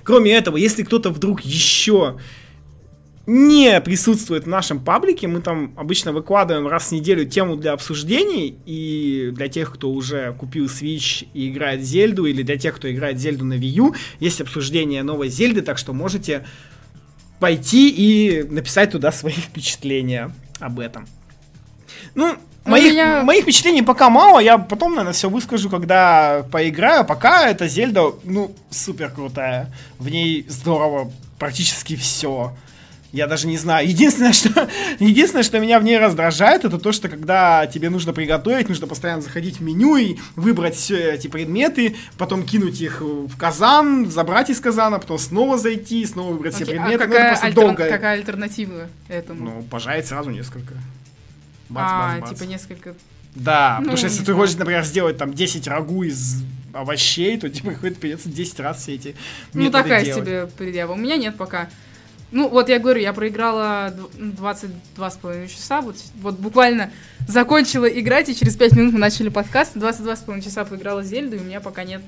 кроме этого, если кто-то вдруг еще не присутствует в нашем паблике, мы там обычно выкладываем раз в неделю тему для обсуждений, и для тех, кто уже купил Switch и играет Зельду, или для тех, кто играет Зельду на Wii U, есть обсуждение новой Зельды, так что можете пойти и написать туда свои впечатления об этом. Ну, Ну, моих, меня- моих впечатлений пока мало, я потом, наверное, все выскажу, когда поиграю. Пока эта Зельда, ну, супер крутая. В ней здорово практически все. Я даже не знаю. Единственное, что, единственное, что меня в ней раздражает, это то, что когда тебе нужно приготовить, нужно постоянно заходить в меню и выбрать все эти предметы, потом кинуть их в казан, забрать из казана, потом снова зайти, снова выбрать все Окей, предметы. а Ну, это какая, альтер- долго. какая альтернатива этому? Ну, пожарить сразу несколько. Бац, а, бац, бац. типа несколько... Да, Ну, потому что если ты знаю. хочешь, например, сделать там 10 рагу из овощей, то тебе приходится придется 10 раз все эти Ну, такая делать. себе предъява. У меня нет пока. Ну, вот я говорю, я проиграла дв- 22,5 часа, вот, вот буквально закончила играть, и через 5 минут мы начали подкаст, 22,5 часа поиграла в Зельду, и у меня пока нет...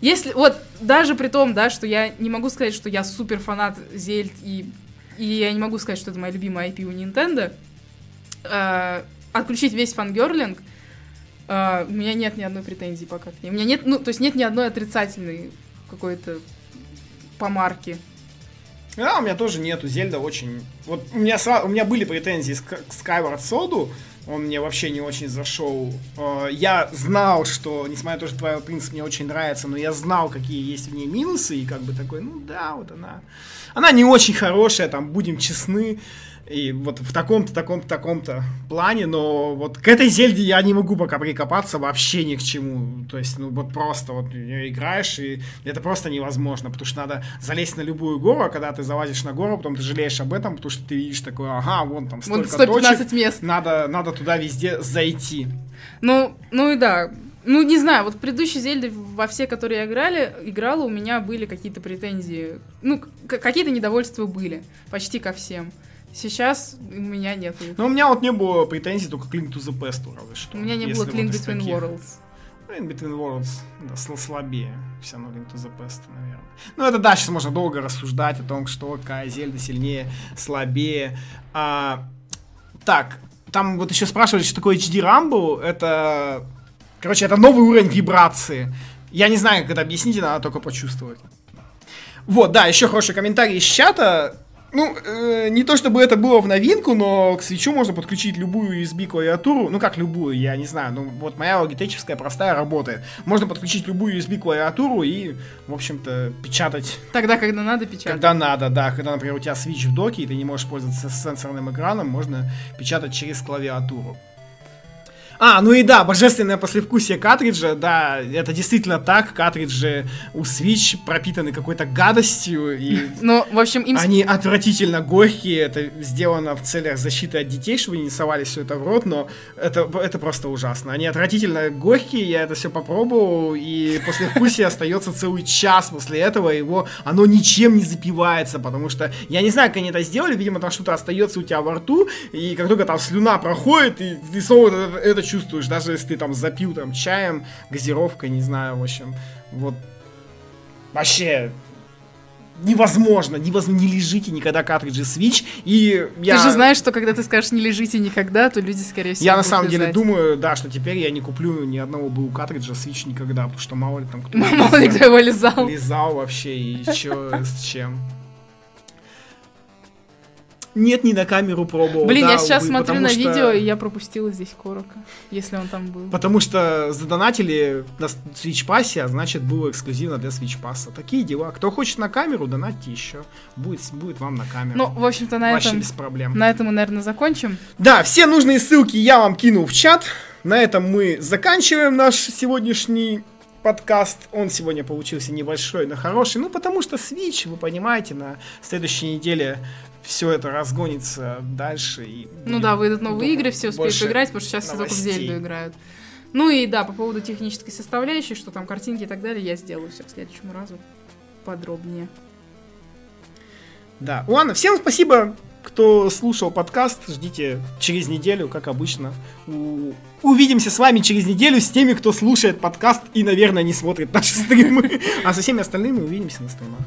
Если, вот, даже при том, да, что я не могу сказать, что я супер фанат Зельд, и, и я не могу сказать, что это моя любимая IP у Nintendo, э, отключить весь фангерлинг, э, у меня нет ни одной претензии пока к ней. У меня нет, ну, то есть нет ни одной отрицательной какой-то помарки. Да, у меня тоже нету. Зельда очень... Вот у меня, сра- у меня были претензии к Skyward Sword, он мне вообще не очень зашел. Э, Я знал, что, несмотря на то, что твой принцип мне очень нравится, но я знал, какие есть в ней минусы, и как бы такой, ну да, вот она... Она не очень хорошая, там, будем честны, и вот в таком-то, таком-то, таком-то плане, но вот к этой Зельде я не могу пока прикопаться вообще ни к чему. То есть, ну вот просто вот играешь, и это просто невозможно, потому что надо залезть на любую гору, а когда ты залазишь на гору, потом ты жалеешь об этом, потому что ты видишь такое, ага, вон там Вон столько 115 точек, мест. надо, надо туда везде зайти. Ну, ну и да. Ну, не знаю, вот в предыдущей Зельде, во все, которые я играли, играла, у меня были какие-то претензии. Ну, какие-то недовольства были. Почти ко всем. Сейчас у меня нет. Но у меня вот не было претензий только к Link to the Past, разве что. у меня не было из Between таких. Worlds. Блин, Between Worlds, да, сл- слабее. Все равно Link to the Past, наверное. Ну, это да, сейчас можно долго рассуждать о том, что какая Зельда сильнее, слабее. А, так, там вот еще спрашивали, что такое HD Rumble. Это, короче, это новый уровень вибрации. Я не знаю, как это объяснить, надо только почувствовать. Вот, да, еще хороший комментарий из чата. Ну, э, не то чтобы это было в новинку, но к свечу можно подключить любую USB клавиатуру. Ну, как любую, я не знаю. Ну, вот моя логитечевская простая работает. Можно подключить любую USB клавиатуру и, в общем-то, печатать. Тогда, когда надо печатать. Когда надо, да. Когда, например, у тебя свич в доке, и ты не можешь пользоваться сенсорным экраном, можно печатать через клавиатуру. А, ну и да, божественное послевкусие картриджа, да, это действительно так, картриджи у Switch пропитаны какой-то гадостью, и ну, в общем, им... они отвратительно горькие, это сделано в целях защиты от детей, чтобы не совали все это в рот, но это, это просто ужасно. Они отвратительно горькие, я это все попробовал, и послевкусие остается целый час после этого, его, оно ничем не запивается, потому что, я не знаю, как они это сделали, видимо, там что-то остается у тебя во рту, и как только там слюна проходит, и ты снова это, это чувствуешь, даже если ты там запил там чаем, газировкой, не знаю, в общем, вот вообще невозможно, невозможно, не лежите никогда картриджи Switch, и я... Ты же знаешь, что когда ты скажешь не лежите никогда, то люди, скорее всего, Я на самом деле думаю, да, что теперь я не куплю ни одного был картриджа Switch никогда, потому что мало ли там кто Мало ли кто его лизал. Лизал вообще, и чё, с чем. Нет, не на камеру пробовал. Блин, да, я сейчас увы, смотрю на что... видео, и я пропустила здесь Корока, если он там был. Потому что задонатили на Switch Pass, а значит было эксклюзивно для Switch Pass. Такие дела. Кто хочет на камеру, донатьте еще. Будет, будет вам на камеру. Ну, в общем-то, на Вообще этом... без проблем. На этом мы, наверное, закончим. Да, все нужные ссылки я вам кинул в чат. На этом мы заканчиваем наш сегодняшний подкаст. Он сегодня получился небольшой, но хороший. Ну, потому что Switch, вы понимаете, на следующей неделе все это разгонится дальше. И ну да, выйдут новые игры, все успеют играть, потому что сейчас все только в Зельду играют. Ну и да, по поводу технической составляющей, что там картинки и так далее, я сделаю все к следующему разу подробнее. Да, ладно, всем спасибо, кто слушал подкаст. Ждите через неделю, как обычно. У... Увидимся с вами через неделю с теми, кто слушает подкаст и, наверное, не смотрит наши стримы. А со всеми остальными увидимся на стримах.